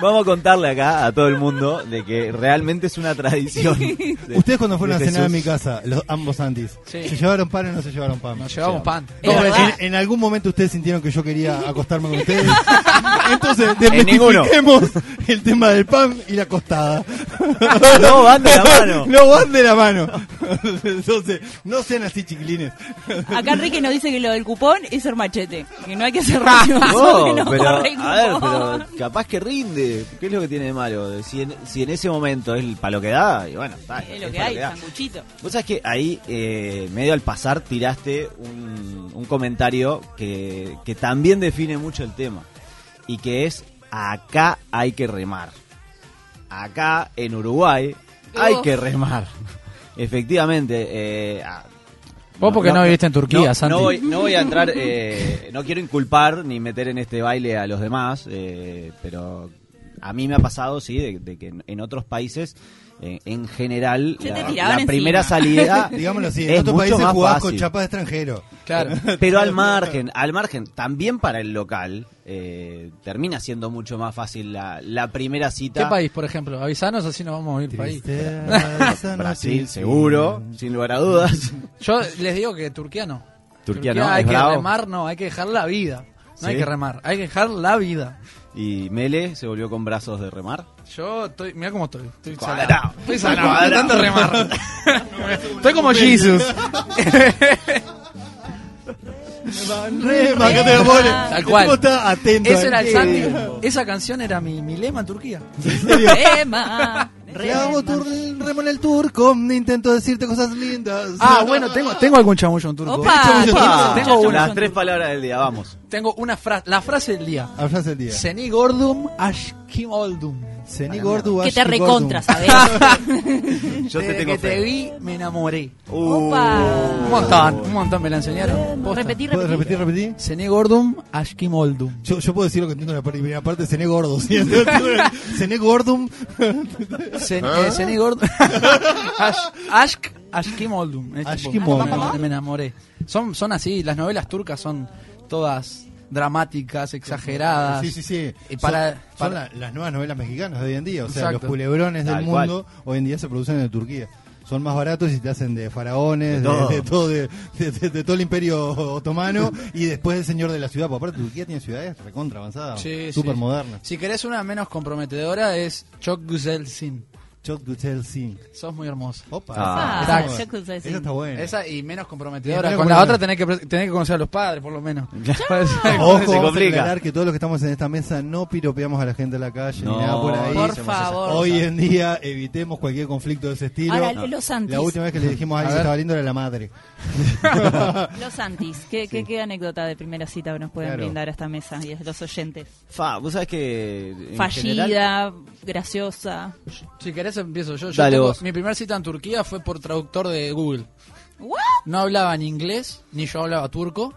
Vamos a contarle acá a todo el mundo de que realmente es una tradición. de- Ustedes cuando fueron a de cenar a mi casa, los, ambos antis, Sí. ¿se llevaron pan o no se llevaron pan? Nos llevamos pan. Es No, verdad. en, en algún momento ustedes sintieron que yo quería acostarme con ustedes. Entonces, desmitifiquemos el tema del pan y la acostada. No, van de la mano. No van de la mano. Entonces, no sean así chiquilines. Acá Enrique nos dice que lo del cupón es ser machete. Que no hay que ser rabioso, No, que no pero, corre el a ver, cupón. pero capaz que rinde. ¿Qué es lo que tiene de malo? Si en, si en ese momento es para lo que da, y bueno, está, Es lo es que hay, sanguchito. Vos sabés que ahí, eh, medio al pasar, tiraste un, un comentario que, que también define mucho el tema. Y que es, acá hay que remar. Acá, en Uruguay, hay que remar. Efectivamente. Eh, Vos porque no viviste en Turquía, no, Santi. No voy, no voy a entrar, eh, no quiero inculpar ni meter en este baile a los demás, eh, pero a mí me ha pasado, sí, de, de que en otros países, en general, la, primera salida Digámoslo así, en es otros mucho países más jugás fácil. con chapas de extranjero. Claro. Pero al margen, al margen, también para el local, eh, termina siendo mucho más fácil la, la primera cita. ¿Qué país, por ejemplo? Avisanos así nos vamos a ir país. Tristeza, Brasil, noticia. seguro, sin lugar a dudas. Yo les digo que Turquía no. Turquía no, hay es que bravo. remar, no, hay que dejar la vida. No hay Sí. que remar, hay que dejar la vida. Y Mele se volvió con brazos de remar. Yo estoy, mira cómo estoy. Estoy Cuadrado. salado. Estoy salado, de Cuadrado. tanto remar. estoy como Jesus. Rema, te amores. Tal cual. tipo está atento. Ese era el. Santi. Esa canción era mi, mi lema en Turquía. Rema, rema. tur, remo en el turco, intento decirte cosas lindas. Ah, bueno, tengo, tengo algún chamullo en turco. Opa, Tengo una. Las tres palabras del día, vamos. Tengo una frase, la frase del día. Hablas el día. Seni gordum ashkim oldum. Gordu, Que te recontra, gordum. ¿sabes? Yo te Desde tengo que te vi, me enamoré. Opa. Un montón, un montón me la enseñaron. Posta. Repetí, ¿Puedes repetí. repetir, repetir? Gordum ashkim oldum. Yo, yo puedo decir lo que entiendo en la primera parte, cené gordo. ¿sí? cené gordum. Sen, eh, gordum. Ash- Ashk ashkim oldum. Ashkim oldum. Me, me enamoré. Son, son así, las novelas turcas son todas dramáticas, exageradas. Sí, sí, sí. Y para- son, para- son la- las nuevas novelas mexicanas de hoy en día. O sea, Exacto. los culebrones del Tal mundo hoy en día se producen en Turquía. son más baratos y te hacen de faraones, De todo. de todo, de, de- de- de todo el imperio otomano y después el señor de la ciudad. Porque aparte Turquía tiene ciudades recontra avanzadas, Sí, súper sí. modernas. Si querés una menos comprometedora es Çok Güzel Sin. Chok Dutel Sin. Sos muy hermosa. Opa, Ah, esa, Tax. esa Sin. está buena. Esa y menos Y comprometedora. menos Con la otra tenés que, tenés que conocer a los padres, por lo menos. Ojo, Se complica. que todos los que estamos en esta mesa no piropeamos a la gente de la calle No, ni nada por ahí. Por favor. Hoy en día evitemos cualquier conflicto de ese estilo. Hágale los antis. La última vez que le dijimos a alguien que estaba lindo era la madre. Los antis. ¿Qué, qué, qué anécdota de primera cita nos pueden Claro. brindar a esta mesa y a los oyentes? Fa, vos sabés que. Fallida, general- graciosa. Si querés empiezo yo. Yo Dale tengo- vos. mi primera cita en Turquía fue por traductor de Google. ¿What? No hablaba ni inglés, ni yo hablaba turco.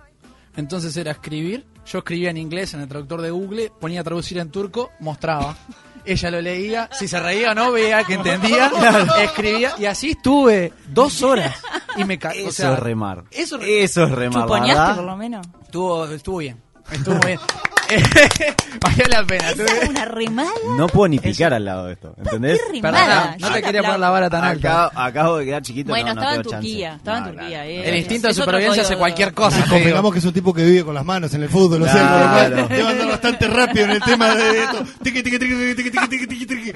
Entonces era escribir. Yo escribía en inglés en el traductor de Google, ponía a traducir en turco, mostraba. Ella lo leía, si se reía o no, veía que entendía, escribía, y así estuve dos horas. Y me ca- Eso o sea, es remar. Eso, Eso es remar. ¿Chuponeaste ¿verdad? por lo menos? estuvo, estuvo bien. Estuvo bien. Valió la pena. ¿Esa es una remada? No puedo ni picar al lado de esto, ¿entendés? ¿Qué Perdona, remada? no Yo te quería poner la vara tan alta. Acá- acabo de quedar chiquito. Bueno, no, no estaba en tengo Turquía, chance. estaba en No, Turquía. claro. eh. El instinto de Es otro supervivencia hace de- cualquier cosa. te digo. Convengamos que es un tipo que vive con las manos en el fútbol, lo sé, por lo cual Claro. debe andar bastante rápido en el tema de esto. Tiqui, tiqui, tiqui, tiqui, tiqui, tiqui, tiqui, tiqui.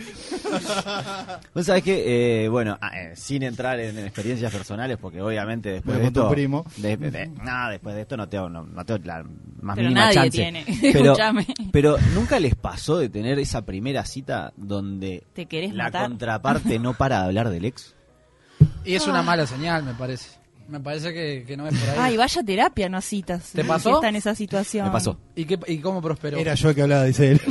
Vos sabés que, eh, bueno, ah, eh, sin entrar en experiencias personales, porque obviamente después Bueno, de con tu esto. primo. de- de- nada, después de esto no tengo, no, no tengo la más Pero mínima nadie chance. tiene. Pero, Pero nunca les pasó de tener esa primera cita donde ¿Te querés la matar? contraparte no para de hablar del ex. Y es una mala señal, me parece. Me parece que, que no es por ahí. Ay, vaya terapia, no citas. ¿Te pasó? está en esa situación. Me pasó. ¿Y, qué, ¿Y cómo prosperó? Era yo el que hablaba, dice él.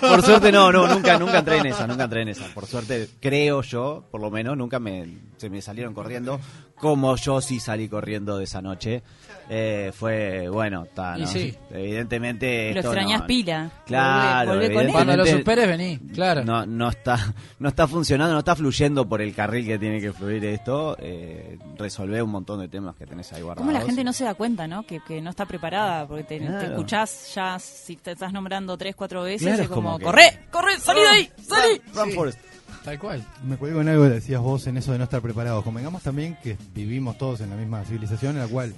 Por suerte no, no, nunca, nunca entré en esa, nunca entré en esa. Por suerte, creo yo, por lo menos, nunca me, se me salieron corriendo, como yo sí salí corriendo de esa noche. Eh, fue, bueno, ta, Y ¿no? sí. evidentemente... Lo esto extrañás no- pila. Claro, Volvé- volvé. Cuando lo superes, vení, claro. No, no está, no está funcionando, no está fluyendo por el carril que tiene que fluir esto. Eh, resolver un montón de temas que tenés ahí guardados. ¿Cómo la gente no se da cuenta, no? Que, que no está preparada, porque te, Claro. te escuchás ya, si te estás nombrando tres, cuatro veces, Claro, es como, como que- ¡corre! ¡corre! ¡salí de ahí! ¡salí! Run, Forrest. Tal cual. Me cuelgo en algo que decías vos en eso de no estar preparados. Convengamos también que vivimos todos en la misma civilización en la cual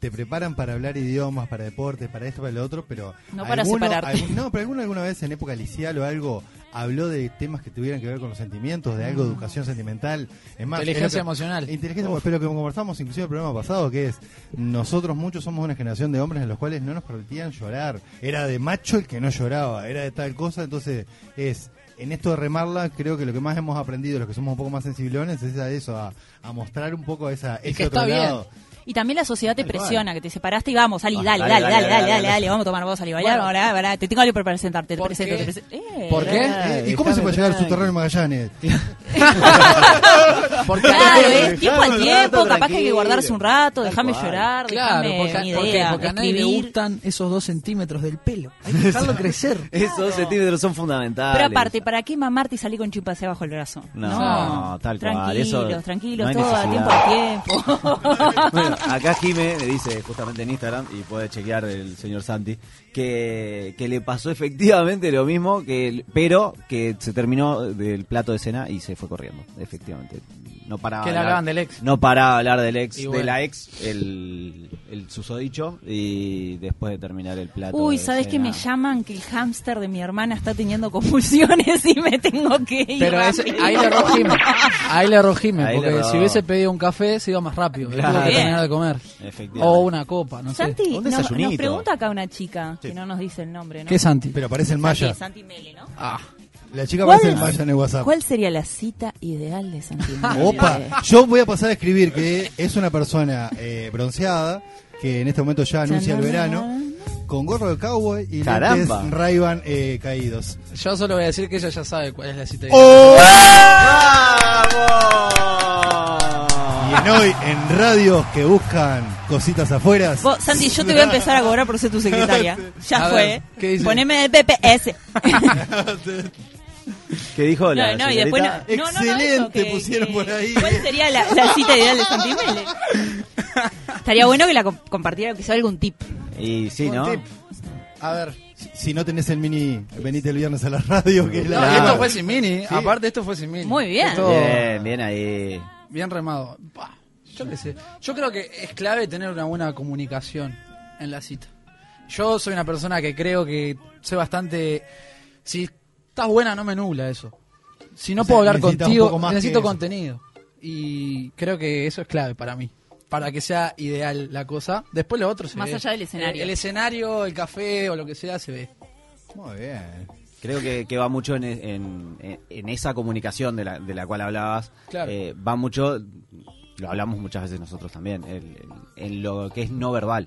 te preparan para hablar idiomas, para deportes, para esto, para lo otro, pero... No para alguno- separarte. algún- no, pero alguno alguna vez en época liceal o algo habló de temas que tuvieran que ver con los sentimientos, de algo de educación sentimental. Es más, Inteligencia que- emocional. Inteligencia, pero que conversamos inclusive el programa pasado, que es, nosotros muchos somos una generación de hombres en los cuales no nos permitían llorar. Era de macho el que no lloraba, era de tal cosa, entonces es... En esto de remarla, creo que lo que más hemos aprendido, los que somos un poco más sensibles, es a eso, a, a mostrar un poco esa, ese que otro está bien. Y también la sociedad te presiona, que te separaste y vamos, salí, ah, dale, dale, dale, dale, dale, dale vamos a tomar vos, salí, bailar, te tengo algo para presentarte, te presento, te presento. Eh, ¿Por qué? Eh, ¿Y eh, cómo se puede llegar al subterráneo Magallanes? Porque claro, es tiempo al tiempo, capaz que hay que guardarse un rato, déjame llorar, claro, porque, porque a nadie le gustan esos dos centímetros del pelo, hay que dejarlo crecer. Esos dos centímetros son fundamentales. Pero aparte, ¿para qué mamarte y salir con chimpancé bajo el brazo? No, tal cual. Tranquilos, tranquilos, todo a tiempo al tiempo. Acá Jime me dice justamente en Instagram, y puede chequear el señor Santi, que, que le pasó efectivamente lo mismo, que pero que se terminó del plato de cena y se fue corriendo, efectivamente. No paraba Que le hablar- hablaban del ex. No paraba de hablar del ex, Y de bueno. la ex, el, el susodicho, y después de terminar el plato Uy, ¿sabes que me llaman que el hámster de mi hermana está teniendo convulsiones y me tengo que ir? Pero ese- ahí le erró. Ahí le erró porque si hubiese pedido un café se iba más rápido. Claro. Tuvo que terminar de comer. O una copa, no sé. Santi, Un no- nos desayunito. pregunta acá una chica que no nos dice el nombre, ¿no? ¿Qué es Santi? Pero aparece el Maya. Santi, Santi Mele, ¿no? Ah, La chica ¿Cuál- aparece el Maya en el WhatsApp. ¿Cuál sería la cita ideal de Santi Mele? Opa, yo voy a pasar a escribir que es una persona eh, bronceada que en este momento ya anuncia el verano con gorro de cowboy y Caramba. lentes Ray-Ban eh, caídos. yo solo voy a decir que ella ya sabe cuál es la cita. ¡Oh! ¡Vamos! Y en hoy en radios que buscan cositas afuera. Vos, Santi, yo te voy a empezar a cobrar por ser tu secretaria. Ya A fue. ver, ¿qué dice? Poneme el PPS. ¿Qué dijo la No, no, y después no, no, no, no, Excelente, eso, que- pusieron que- por ahí. ¿Cuál sería la, la cita ideal de Santi Mele? Estaría bueno que la com- compartiera, que sea algún tip. Y sí, Un ¿no? tip. A ver, si, si no tenés el mini, venite el viernes a la radio, que es la No, y Claro. esto fue sin mini. Aparte, esto fue sin mini. Muy bien. Esto- Bien, bien ahí. Bien remado. Bah, yo qué sé. Yo creo que es clave tener una buena comunicación en la cita. Yo soy una persona que creo que soy bastante. Si estás buena, no me nubla eso. Si no O sea, puedo hablar contigo, necesito contenido. Y creo que eso es clave para mí. Para que sea ideal la cosa. Después lo otro se Más ve. allá del escenario. El, el escenario, el café o lo que sea se ve. Muy bien. Creo que, que va mucho en, en- en esa comunicación de la, de la cual hablabas. Claro. Eh, va mucho, lo hablamos muchas veces nosotros también, el- el- en lo que es no verbal.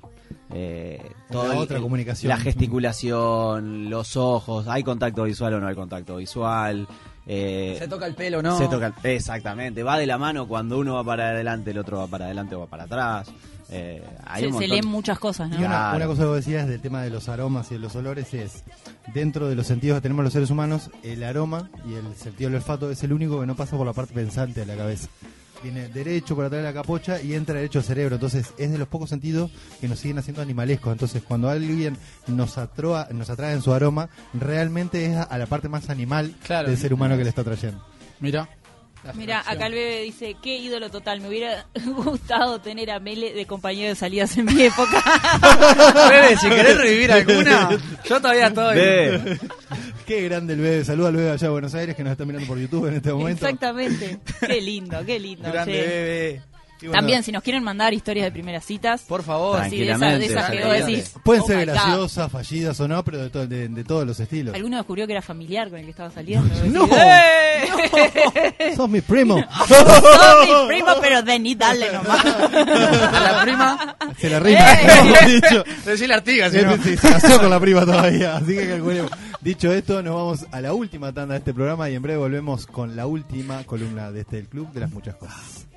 Eh, En la otra comunicación. La gesticulación, los ojos, ¿hay contacto visual o no hay contacto visual? Eh, Se toca el pelo, ¿no? se toca, exactamente. Va de la mano cuando uno va para adelante, el otro va para adelante o va para atrás. Eh, hay Se, un se leen muchas cosas, ¿no? Y una, Claro. una cosa que vos decías del tema de los aromas y de los olores es, dentro de los sentidos que tenemos los seres humanos, el aroma y el sentido del olfato es el único que no pasa por la parte pensante de la cabeza. Viene derecho por atrás de la capocha y entra derecho al cerebro. Entonces es de los pocos sentidos que nos siguen haciendo animalescos. Entonces cuando alguien nos, atroa, nos atrae en su aroma, realmente es a, a la parte más animal Claro. del ser humano que le está trayendo. Mira. Mira, acá el bebé dice, qué ídolo total, me hubiera gustado tener a Mele de compañero de salidas en mi época. Bebe, si querés revivir alguna, yo todavía estoy. Qué grande el bebé. Saluda al bebé allá de Buenos Aires que nos está mirando por YouTube en este momento. Exactamente. Qué lindo, qué lindo. Grande che. bebé. Bueno, También, si nos quieren mandar historias de primeras citas, Por favor. sí, de esas, de Tranquilamente, esas que vos tranquilamente. decís. Pueden "Oh ser my God". graciosas, fallidas o no, pero de, to- de- de todos los estilos. Alguno descubrió que era familiar con el que estaba saliendo. No. Decís, ¡Eh! Sos mi primo. Sos mi primo, pero vení, dale nomás. A la prima. Se la rima, ¡Eh! dicho. Decirle Artigas, Sí, no. se casó con la prima todavía, así que calculemos. Dicho esto, nos vamos a la última tanda de este programa y en breve volvemos con la última columna de este el club de las muchas cosas.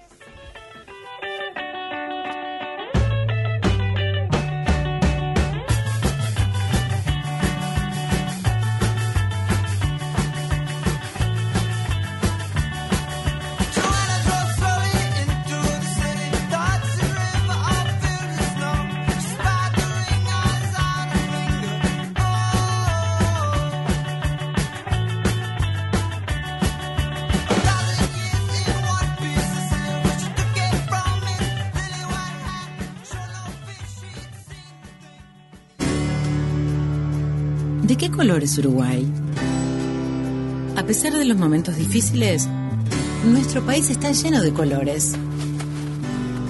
Seen. ¿De qué color es Uruguay? A pesar de los momentos difíciles, nuestro país está lleno de colores.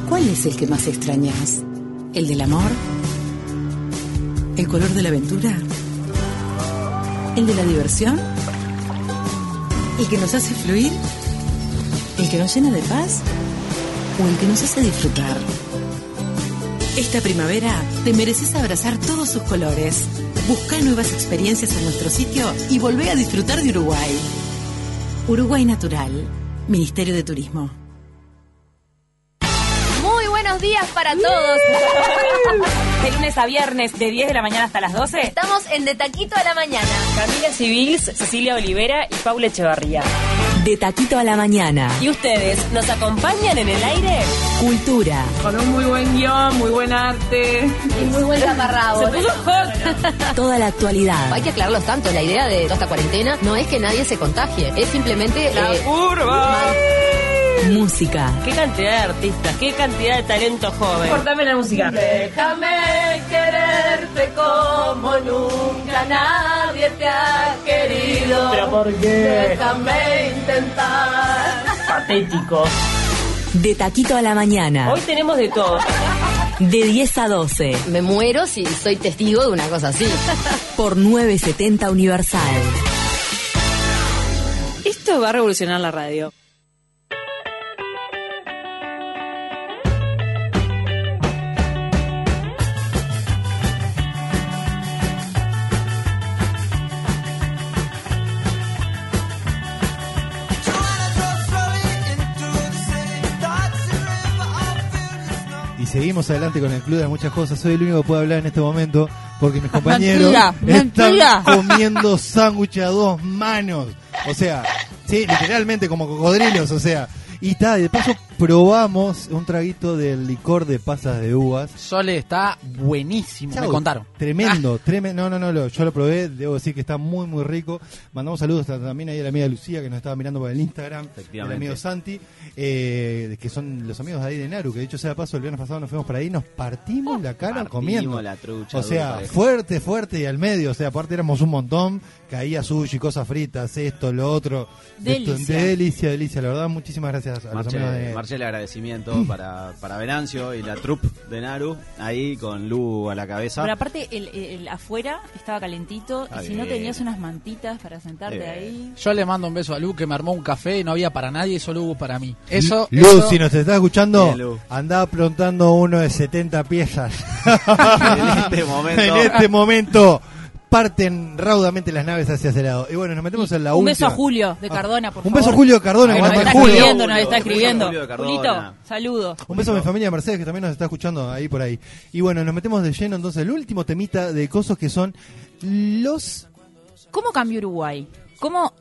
¿Cuál es el que más extrañas? ¿El del amor? ¿El color de la aventura? ¿El de la diversión? ¿El que nos hace fluir? ¿El que nos llena de paz? ¿O el que nos hace disfrutar? Esta primavera te mereces abrazar todos sus colores. Busca nuevas experiencias en nuestro sitio y volvé a disfrutar de Uruguay. Uruguay Natural, Ministerio de Turismo. Muy buenos días para todos. De lunes a viernes, de 10 de la mañana hasta las 12. Estamos en De Taquito a la Mañana. Camila Civils, Cecilia Olivera y Paula Echevarría. De Taquito a la Mañana. ¿Y ustedes nos acompañan en el aire? Cultura. Con un muy buen guion, muy buen arte. Y muy buen taparrabo. Se puso hot. Toda la actualidad. Hay que aclararlos tanto. La idea de toda esta cuarentena no es que nadie se contagie. Es simplemente... La eh, curva. Música. Qué cantidad de artistas, qué cantidad de talento joven. Cortame la música. Déjame quererte como nunca nadie te ha querido. ¿Pero por qué? Déjame intentar. Patético. De Taquito a la Mañana. Hoy tenemos de todo. De 10 a 12. me muero si soy testigo de una cosa así. Por 970 Universal. Esto va a revolucionar la radio. Seguimos adelante con el club de muchas cosas. Soy el único que puede hablar en este momento porque mis compañeros Mentira, mentira. están comiendo sándwich a dos manos. O sea, sí, literalmente como cocodrilos, o sea. Y está, de paso probamos un traguito del licor de pasas de uvas. Sole está buenísimo, me Chau, contaron. Tremendo, tremendo. No, no, no, lo- yo lo probé, debo decir que está muy, muy rico. Mandamos saludos a- también ahí a la amiga Lucía que nos estaba mirando por el Instagram, el amigo Santi, eh, que son los amigos de ahí de Naru, que dicho sea de paso, el viernes pasado nos fuimos para ahí y nos partimos la cara Partimos comiendo. la trucha o sea, dura, fuerte, fuerte y al medio, o sea, aparte éramos un montón, caía sushi, cosas fritas, esto, lo otro. Delicia. Esto, delicia, delicia, la verdad, muchísimas gracias a los amigos de... Marche, el agradecimiento para, para Venancio y la troupe de Naru, ahí con Lu a la cabeza. Pero aparte, el, el afuera estaba calentito Está y si no tenías unas mantitas para sentarte Bien. ahí. Yo le mando un beso a Lu que me armó un café y no había para nadie y solo hubo para mí. Eso, eso- si nos estás escuchando, Bien, Lu. anda aprontando uno de 70 piezas. En este momento. En este momento parten raudamente las naves hacia ese lado. Y bueno, nos metemos en la un última. beso a Julio de Cardona, por Un favor. beso a Julio Cardona, que Nos está Julio. escribiendo, nos está Un beso a escribiendo. De. Julito, saludo. Un beso a mi familia de Mercedes que también nos está escuchando ahí por ahí. Y bueno, nos metemos de lleno entonces el último temita de cosas que son los ¿Cómo cambió Uruguay? ¿Cómo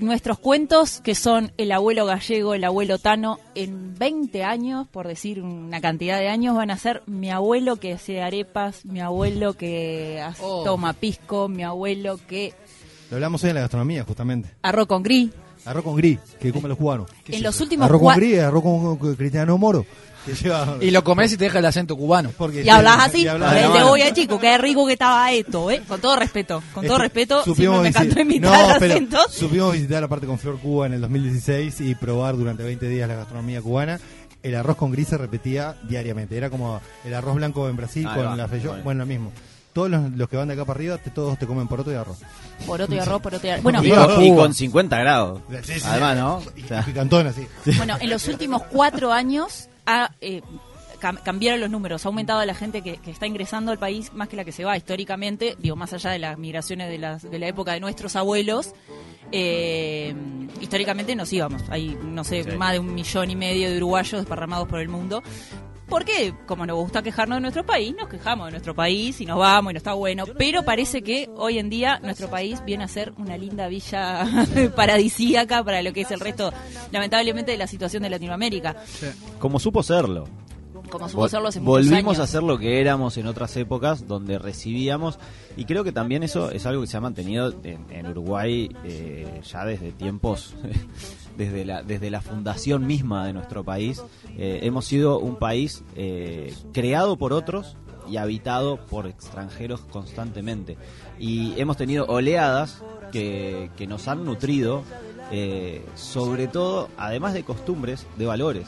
nuestros cuentos, que son el abuelo gallego, el abuelo tano, en 20 años, por decir una cantidad de años, van a ser mi abuelo que hace arepas, mi abuelo que hace- Oh. toma pisco, mi abuelo que lo hablamos hoy en la gastronomía justamente. arroz con gris. Arroz con gris, que comen los cubanos. En los últimos Arroz con gris, arroz con Cristiano Moro. Y lo comes y te deja el acento cubano. porque Y hablas así, y hablas de así. cebolla chico, qué rico que estaba esto, ¿eh? Con todo respeto, con todo Este, respeto, siempre supimos me encantó imitar No, pero acentos. supimos visitar la parte con Flor Cuba en el 2016 y probar durante 20 días la gastronomía cubana. El arroz con gris se repetía diariamente. Era como el arroz blanco en Brasil con va, la feyó. bueno. Bueno, lo mismo. Todos los, los que van de acá para arriba, te- todos te comen poroto y arroz. Poroto y arroz, poroto y arroz. Bueno, Y, con- y con 50 grados. Sí, sí, Además, ¿no? Y, O sea, y picantón así. Bueno, en los últimos cuatro años ha, eh, cam- cambiaron los números, ha aumentado la gente que, que está ingresando al país más que la que se va históricamente, digo, más allá de las migraciones de, las, de la época de nuestros abuelos. eh, históricamente nos íbamos, hay, no sé, Sí. más de un millón y medio de uruguayos desparramados por el mundo. Porque, como nos gusta quejarnos de nuestro país, nos quejamos de nuestro país y nos vamos y no está bueno. Pero parece que hoy en día nuestro país viene a ser una linda villa paradisíaca para lo que es el resto, lamentablemente, de la situación de Latinoamérica. como supo serlo. Como supo Vol- serlo hace Volvimos años. a ser lo que éramos en otras épocas, donde recibíamos, y creo que también eso es algo que se ha mantenido en, en Uruguay eh, ya desde tiempos, desde la, desde la fundación misma de nuestro país. Eh, hemos sido un país eh, creado por otros y habitado por extranjeros constantemente. Y hemos tenido oleadas que, que nos han nutrido, eh, sobre todo, además de costumbres, de valores,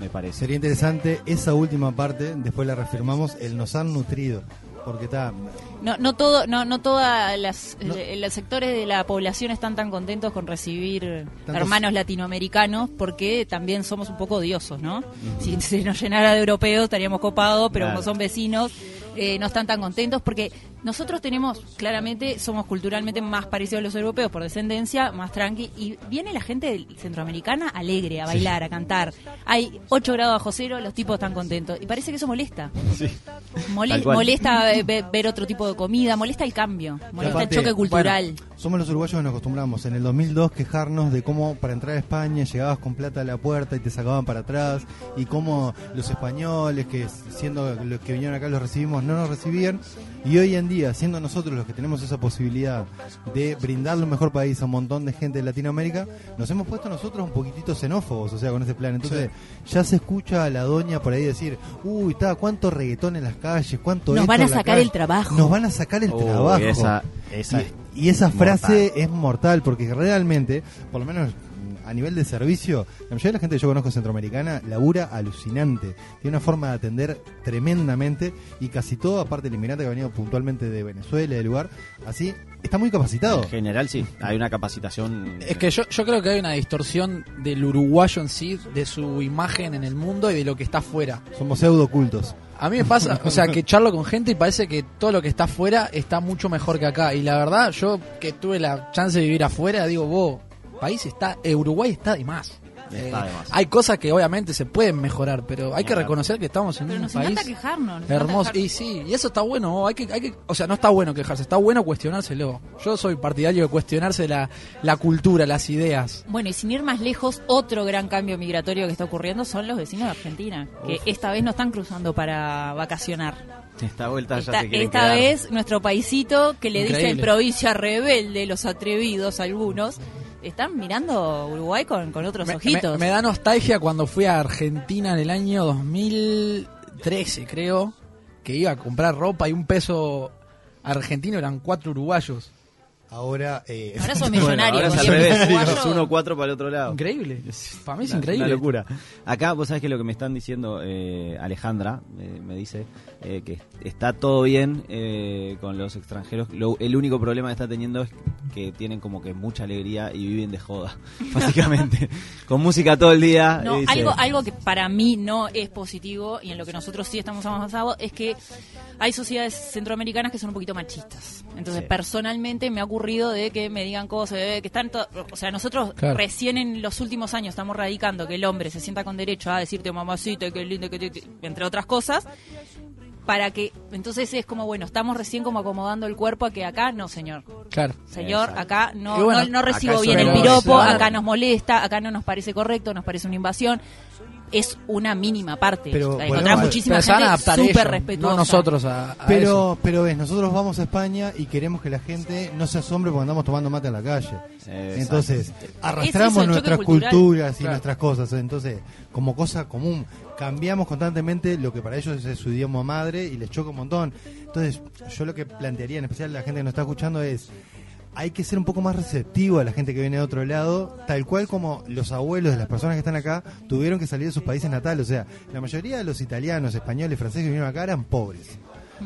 me parece. Sería interesante esa última parte, después la reafirmamos, el nos han nutrido. Porque está. No, no todo, no, no todas las No. eh, los sectores de la población están tan contentos con recibir Tantos- hermanos latinoamericanos porque también somos un poco odiosos, ¿no? Si se nos llenara de europeos estaríamos copados, pero Claro. como son vecinos eh, no están tan contentos porque nosotros tenemos claramente somos culturalmente más parecidos a los europeos por descendencia, más tranqui y viene la gente centroamericana alegre a bailar, a cantar. Hay 8 grados bajo cero, los tipos están contentos y parece que eso molesta. Mole- cual. molesta eh, ve- ver otro tipo de comida, molesta el cambio, molesta aparte, el choque cultural. bueno, somos los uruguayos que nos acostumbramos en el 2002 quejarnos de cómo para entrar a España llegabas con plata a la puerta y te sacaban para atrás y cómo los españoles que siendo los que vinieron acá los recibimos no nos recibían y hoy en día siendo nosotros los que tenemos esa posibilidad de brindarle un mejor país a un montón de gente de Latinoamérica nos hemos puesto nosotros un poquitito xenófobos o sea con ese plan entonces ya se escucha a la doña por ahí decir uy está cuánto reggaetón en las calles cuánto Nos esto van a sacar calle". el trabajo. nos van a sacar el trabajo esa- esa y, es y esa mortal. frase es mortal porque realmente, por lo menos a nivel de servicio, la mayoría de la gente que yo conozco centroamericana labura alucinante. Tiene una forma de atender tremendamente y casi todo, aparte del inmigrante que ha venido puntualmente de Venezuela, del lugar, así, está muy capacitado. En general sí, hay una capacitación. Es que yo, yo creo que hay una distorsión del uruguayo en sí, de su imagen en el mundo y de lo que está afuera. Somos pseudo cultos. A mí me pasa, o sea, que charlo con gente y parece que todo lo que está afuera está mucho mejor que acá. Y la verdad, yo que tuve la chance de vivir afuera, digo, vos, país está, eh, Uruguay está de más. Está Eh, de más. hay cosas que obviamente se pueden mejorar, pero hay que reconocer que estamos en Pero un nos país quejarnos. hermoso. Y sí, y eso está bueno. Hay que, hay que, o sea, no está bueno quejarse, está bueno cuestionárselo. Yo soy partidario de cuestionarse la, la cultura, las ideas. Bueno, y sin ir más lejos, otro gran cambio migratorio que está ocurriendo son los vecinos de Argentina, que esta vez no están cruzando para vacacionar. Esta vuelta ya Esta, se quieren esta quedar. vez nuestro paisito, que le dicen Increíble. provincia rebelde, los atrevidos algunos, están mirando Uruguay con, con otros Me, ojitos. me- me da nostalgia cuando fui a Argentina en el año 2013, creo, que iba a comprar ropa y un peso argentino eran cuatro uruguayos. Ahora, eh, Ahora son Bueno, millonarios. ahora es al revés, es 1-4 para el otro lado. Increíble. Para mí es Una- increíble. Una locura. Acá, vos sabés que lo que me están diciendo eh, Alejandra, eh, me dice eh, que está todo bien eh, con los extranjeros. Lo- el único problema que está teniendo es que tienen como que mucha alegría y viven de joda, básicamente. con música todo el día. No, y dice, algo, algo que para mí no es positivo y en lo que nosotros sí estamos avanzados es que hay sociedades centroamericanas que son un poquito machistas. Entonces, Sí. personalmente me ha ocurrido de que me digan cosas, que están o sea, nosotros Claro. recién en los últimos años estamos radicando que el hombre se sienta con derecho a decirte mamacita, y qué lindo, que te- que-", entre otras cosas. Para que, entonces es como, bueno, estamos recién como acomodando el cuerpo a que acá no, señor. Claro. Señor, Exacto. acá no, bueno, no, no recibo bien el piropo, claro. acá nos molesta, acá no nos parece correcto, nos parece una invasión. Es una mínima parte. Pero Encontrás volvemos a- muchísima gente súper respetuosa. no nosotros a, a eso. Pero, pero ves, nosotros vamos a España y queremos que la gente no se asombre porque andamos tomando mate en la calle. Exacto. Entonces, arrastramos nuestras culturas y Claro. nuestras cosas. Entonces, como cosa común, cambiamos constantemente lo que para ellos es su idioma madre y les choca un montón. Entonces, yo lo que plantearía, en especial a la gente que nos está escuchando, es hay que ser un poco más receptivo a la gente que viene de otro lado, tal cual como los abuelos de las personas que están acá tuvieron que salir de sus países natales. O sea, la mayoría de los italianos, españoles, franceses que vinieron acá eran pobres.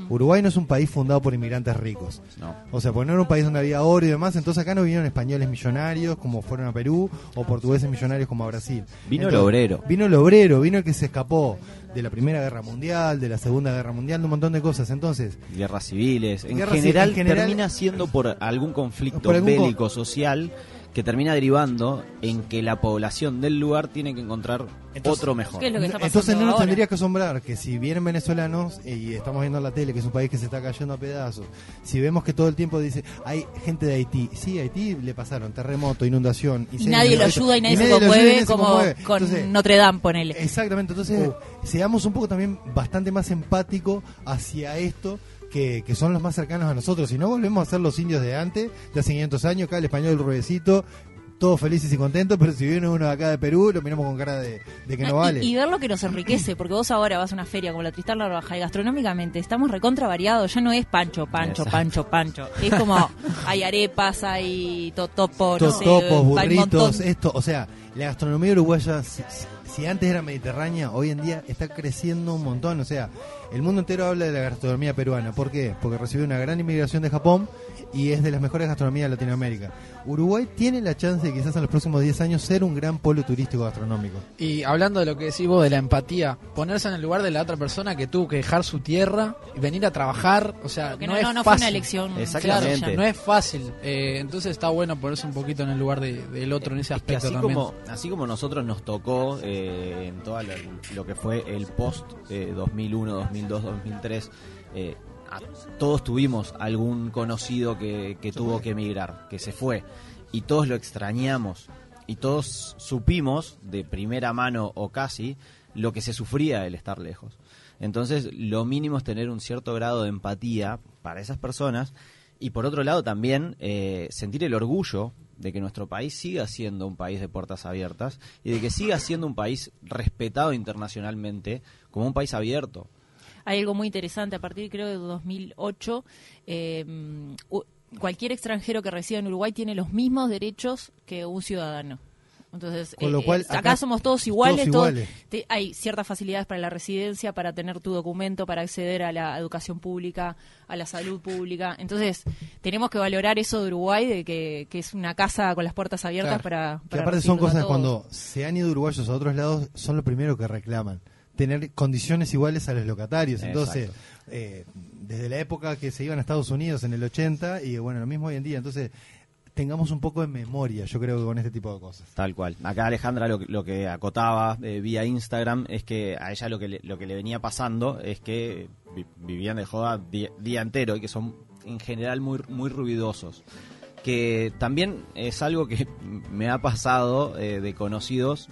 Uruguay no es un país fundado por inmigrantes ricos. No. O sea, porque no era un país donde había oro y demás, entonces acá no vinieron españoles millonarios como fueron a Perú o portugueses millonarios como a Brasil. Vino el obrero. Vino el obrero, vino el que se escapó de la Primera Guerra Mundial, de la Segunda Guerra Mundial, de un montón de cosas. Entonces, Guerras civiles. En, general, en general- termina siendo por algún conflicto Por algún con- bélico social que termina derivando en que la población del lugar tiene que encontrar Entonces- otro mejor. ¿Qué es lo que está entonces no nos ahora? tendría que asombrar que si vienen venezolanos eh, y estamos viendo en la tele que es un país que se está cayendo a pedazos, si vemos que todo el tiempo dice, hay gente de Haití, sí, a Haití le pasaron terremoto, inundación. Y se- nadie lo ayuda y nadie se lo ayuda y conmueve nadie se como con Entonces, Notre Dame, ponele. Exactamente, entonces seamos un poco también bastante más empático hacia esto que, que son los más cercanos a nosotros. Si no, volvemos a ser los indios de antes, de hace 500 años, acá el español ruedecito, todos felices y contentos, pero si viene uno acá de Perú, lo miramos con cara de, de que no vale. y, y ver lo que nos enriquece, porque vos ahora vas a una feria como la Tristán La Baja y gastronómicamente estamos recontra variados, ya no es pancho, pancho, Exacto. pancho, pancho. Es como hay arepas, hay totopos, no sé, burritos, esto, o sea, la gastronomía uruguaya, si, si antes era mediterránea, hoy en día está creciendo un montón, o sea, el mundo entero habla de la gastronomía peruana, ¿por qué? Porque recibió una gran inmigración de Japón y es de las mejores gastronomías de Latinoamérica. Uruguay tiene la chance de quizás en los próximos 10 años ser un gran polo turístico gastronómico. Y hablando de lo que decís vos de la empatía, ponerse en el lugar de la otra persona que tuvo que dejar su tierra y venir a trabajar, o sea, Que no, no, es no, no fue fácil. una elección. Exactamente. sencilla. No es fácil, eh, entonces está bueno ponerse un poquito en el lugar de- del otro en ese Es que aspecto así también. como, así como nosotros nos tocó eh, en todo lo, lo que fue el post eh, 2001, 2002, 2003, eh, a- todos tuvimos algún conocido que, que tuvo que emigrar, que se fue, y todos lo extrañamos, y todos supimos de primera mano o casi lo que se sufría el estar lejos. Entonces, lo mínimo es tener un cierto grado de empatía para esas personas y por otro lado también eh, sentir el orgullo de que nuestro país siga siendo un país de puertas abiertas y de que siga siendo un país respetado internacionalmente como un país abierto. Hay algo muy interesante, a partir creo de 2008, eh, cualquier extranjero que resida en Uruguay tiene los mismos derechos que un ciudadano. Entonces, Con lo eh, cual, acá, acá somos todos iguales, todos todos- iguales. te- hay ciertas facilidades para la residencia, para tener tu documento, para acceder a la educación pública, a la salud pública. Entonces, tenemos que valorar eso de Uruguay, de que, que es una casa con las puertas abiertas Claro. para, Que para aparte son cosas cuando se han ido uruguayos a otros lados, son lo primero que reclaman. Tener condiciones iguales a los locatarios. Entonces, eh, desde la época que se iban a Estados Unidos en el 80 y bueno, lo mismo hoy en día. Entonces, tengamos un poco de memoria, yo creo que con este tipo de cosas. Tal cual. Acá Alejandra lo, que- lo que acotaba eh, vía Instagram es que a ella lo que le, lo que le venía pasando es que vi- vivían de joda día, día entero y que son en general muy, muy ruidosos. Que también es algo que me ha pasado eh, de conocidos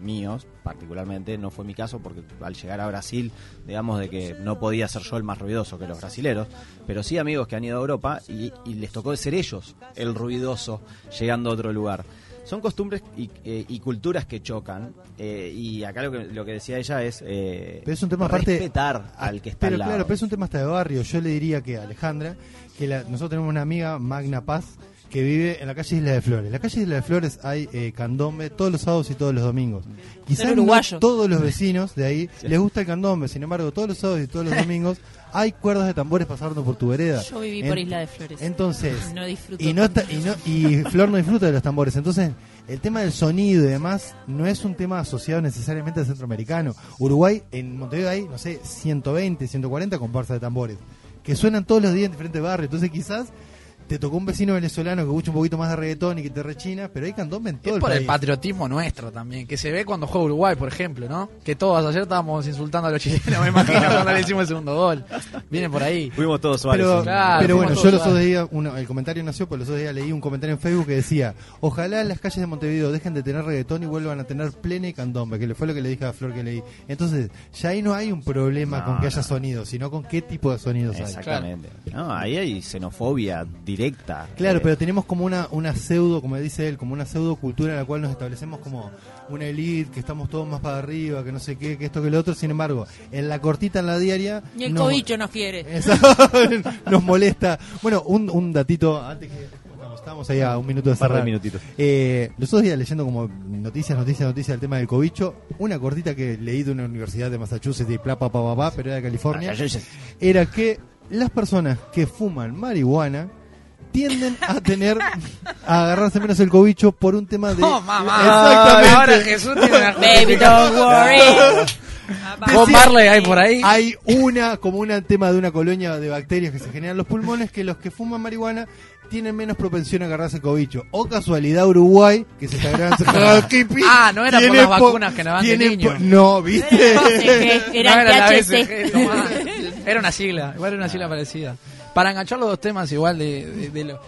míos, particularmente, no fue mi caso porque al llegar a Brasil, digamos de que no podía ser yo el más ruidoso que los brasileros, pero sí amigos que han ido a Europa y, y les tocó ser ellos el ruidoso llegando a otro lugar. Son costumbres y, eh, y culturas que chocan eh, y acá lo que, lo que decía ella es, eh, Pero es un tema aparte- respetar al que está Pero al lado. claro, pero es un tema hasta de barrio. Yo le diría que a Alejandra, que la- nosotros tenemos una amiga, Magna Paz, que vive en la calle Isla de Flores. En la calle Isla de Flores hay eh, candombe todos los sábados y todos los domingos. Quizás no todos los vecinos de ahí les gusta el candombe, sin embargo, todos los sábados y todos los domingos hay cuerdas de tambores pasando por tu vereda. Yo viví En- por Isla de Flores. Entonces, No disfruto y, no está- y, no- y Flor no disfruta de los tambores. Entonces, el tema del sonido y demás no es un tema asociado necesariamente al centroamericano. Uruguay, en Montevideo hay, no sé, 120, 140 comparsas de tambores que suenan todos los días en diferentes barrios. Entonces, quizás te tocó un vecino venezolano que escucha un poquito más de reggaetón y que te rechina, pero hay candombe en todo Es el por país. el patriotismo nuestro también, que se ve cuando juega Uruguay, por ejemplo, ¿no? Que todos ayer estábamos insultando a los chilenos, me imagino, cuando le hicimos el segundo gol. Viene por ahí. Fuimos todos Suárez. Pero. Claro, pero bueno, yo los otros días, uno- el comentario nació, porque los otros días leí un comentario en Facebook que decía, ojalá las calles de Montevideo dejen de tener reggaetón y vuelvan a tener plena y candombe, que fue lo que le dije a Flor que leí. Entonces, ya ahí no hay un problema No, con que haya no. sonido, sino con qué tipo de sonidos hay. Exactamente. No, ahí hay xenofobia directa. Claro, Eh, pero tenemos como una, una pseudo, como dice él, como una pseudo cultura en la cual nos establecemos como una elite, que estamos todos más para arriba, que no sé qué, que esto, que lo otro. Sin embargo, en la cortita, en la diaria... Ni el cobicho nos quiere. Eso nos molesta. Bueno, un, un datito antes que estamos, ahí a un minuto de Un par de cerrar. minutitos. Eh, los otros días leyendo como noticias, noticias, noticias del tema del cobicho, una cortita que leí de una universidad de Massachusetts y bla, pero era de California, era que las personas que fuman marihuana tienden a tener a agarrarse menos el cobicho por un tema de ¡Oh, mamá! Exactamente. Ahora Jesús tiene una Baby, don't worry. Bob Marley hay por ahí. Hay una, como un tema de una colonia de bacterias que se generan en los pulmones, que los que fuman marihuana tienen menos propensión a agarrarse el cobicho. O casualidad Uruguay, que se está agarrando Ah, no era por las vacunas que nos dan de tiene niño. po- No, ¿viste? Era No, el la. BCG. Era una sigla, igual era una sigla parecida. Para enganchar los dos temas igual de, de- de lo-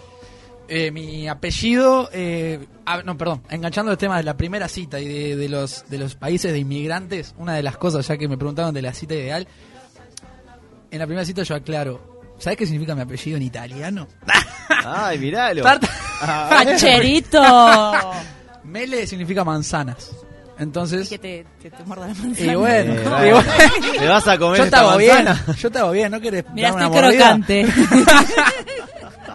eh, mi apellido, eh, ah, no, perdón, enganchando el tema de la primera cita y de, de los de los países de inmigrantes, una de las cosas ya que me preguntaron de la cita ideal, en la primera cita yo aclaro, ¿sabes qué significa mi apellido en italiano? Ay, miralo. Tarta- ¡Facherito! Mele significa manzanas. Entonces, que te, te, te muerda la manzana. y bueno, Eh, y bueno. ¿Le vas a comer yo esta estaba bien, yo estaba bien, ¿no querés Mirá, estoy una mordida? crocante.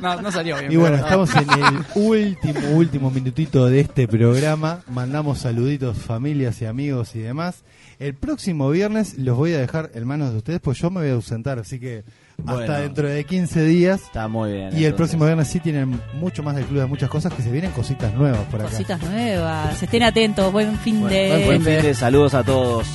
No, no salió bien. Y bueno, pero- estamos en el último, último minutito de este programa. Mandamos saluditos, familias y amigos y demás. El próximo viernes los voy a dejar en manos de ustedes, pues yo me voy a ausentar, así que hasta dentro de 15 días. Está muy bien. Y el próximo viernes sí tienen mucho más del club de muchas cosas que se vienen cositas nuevas por acá. Cositas nuevas. Estén atentos. Buen fin Bueno, de. buen fin de saludos a todos.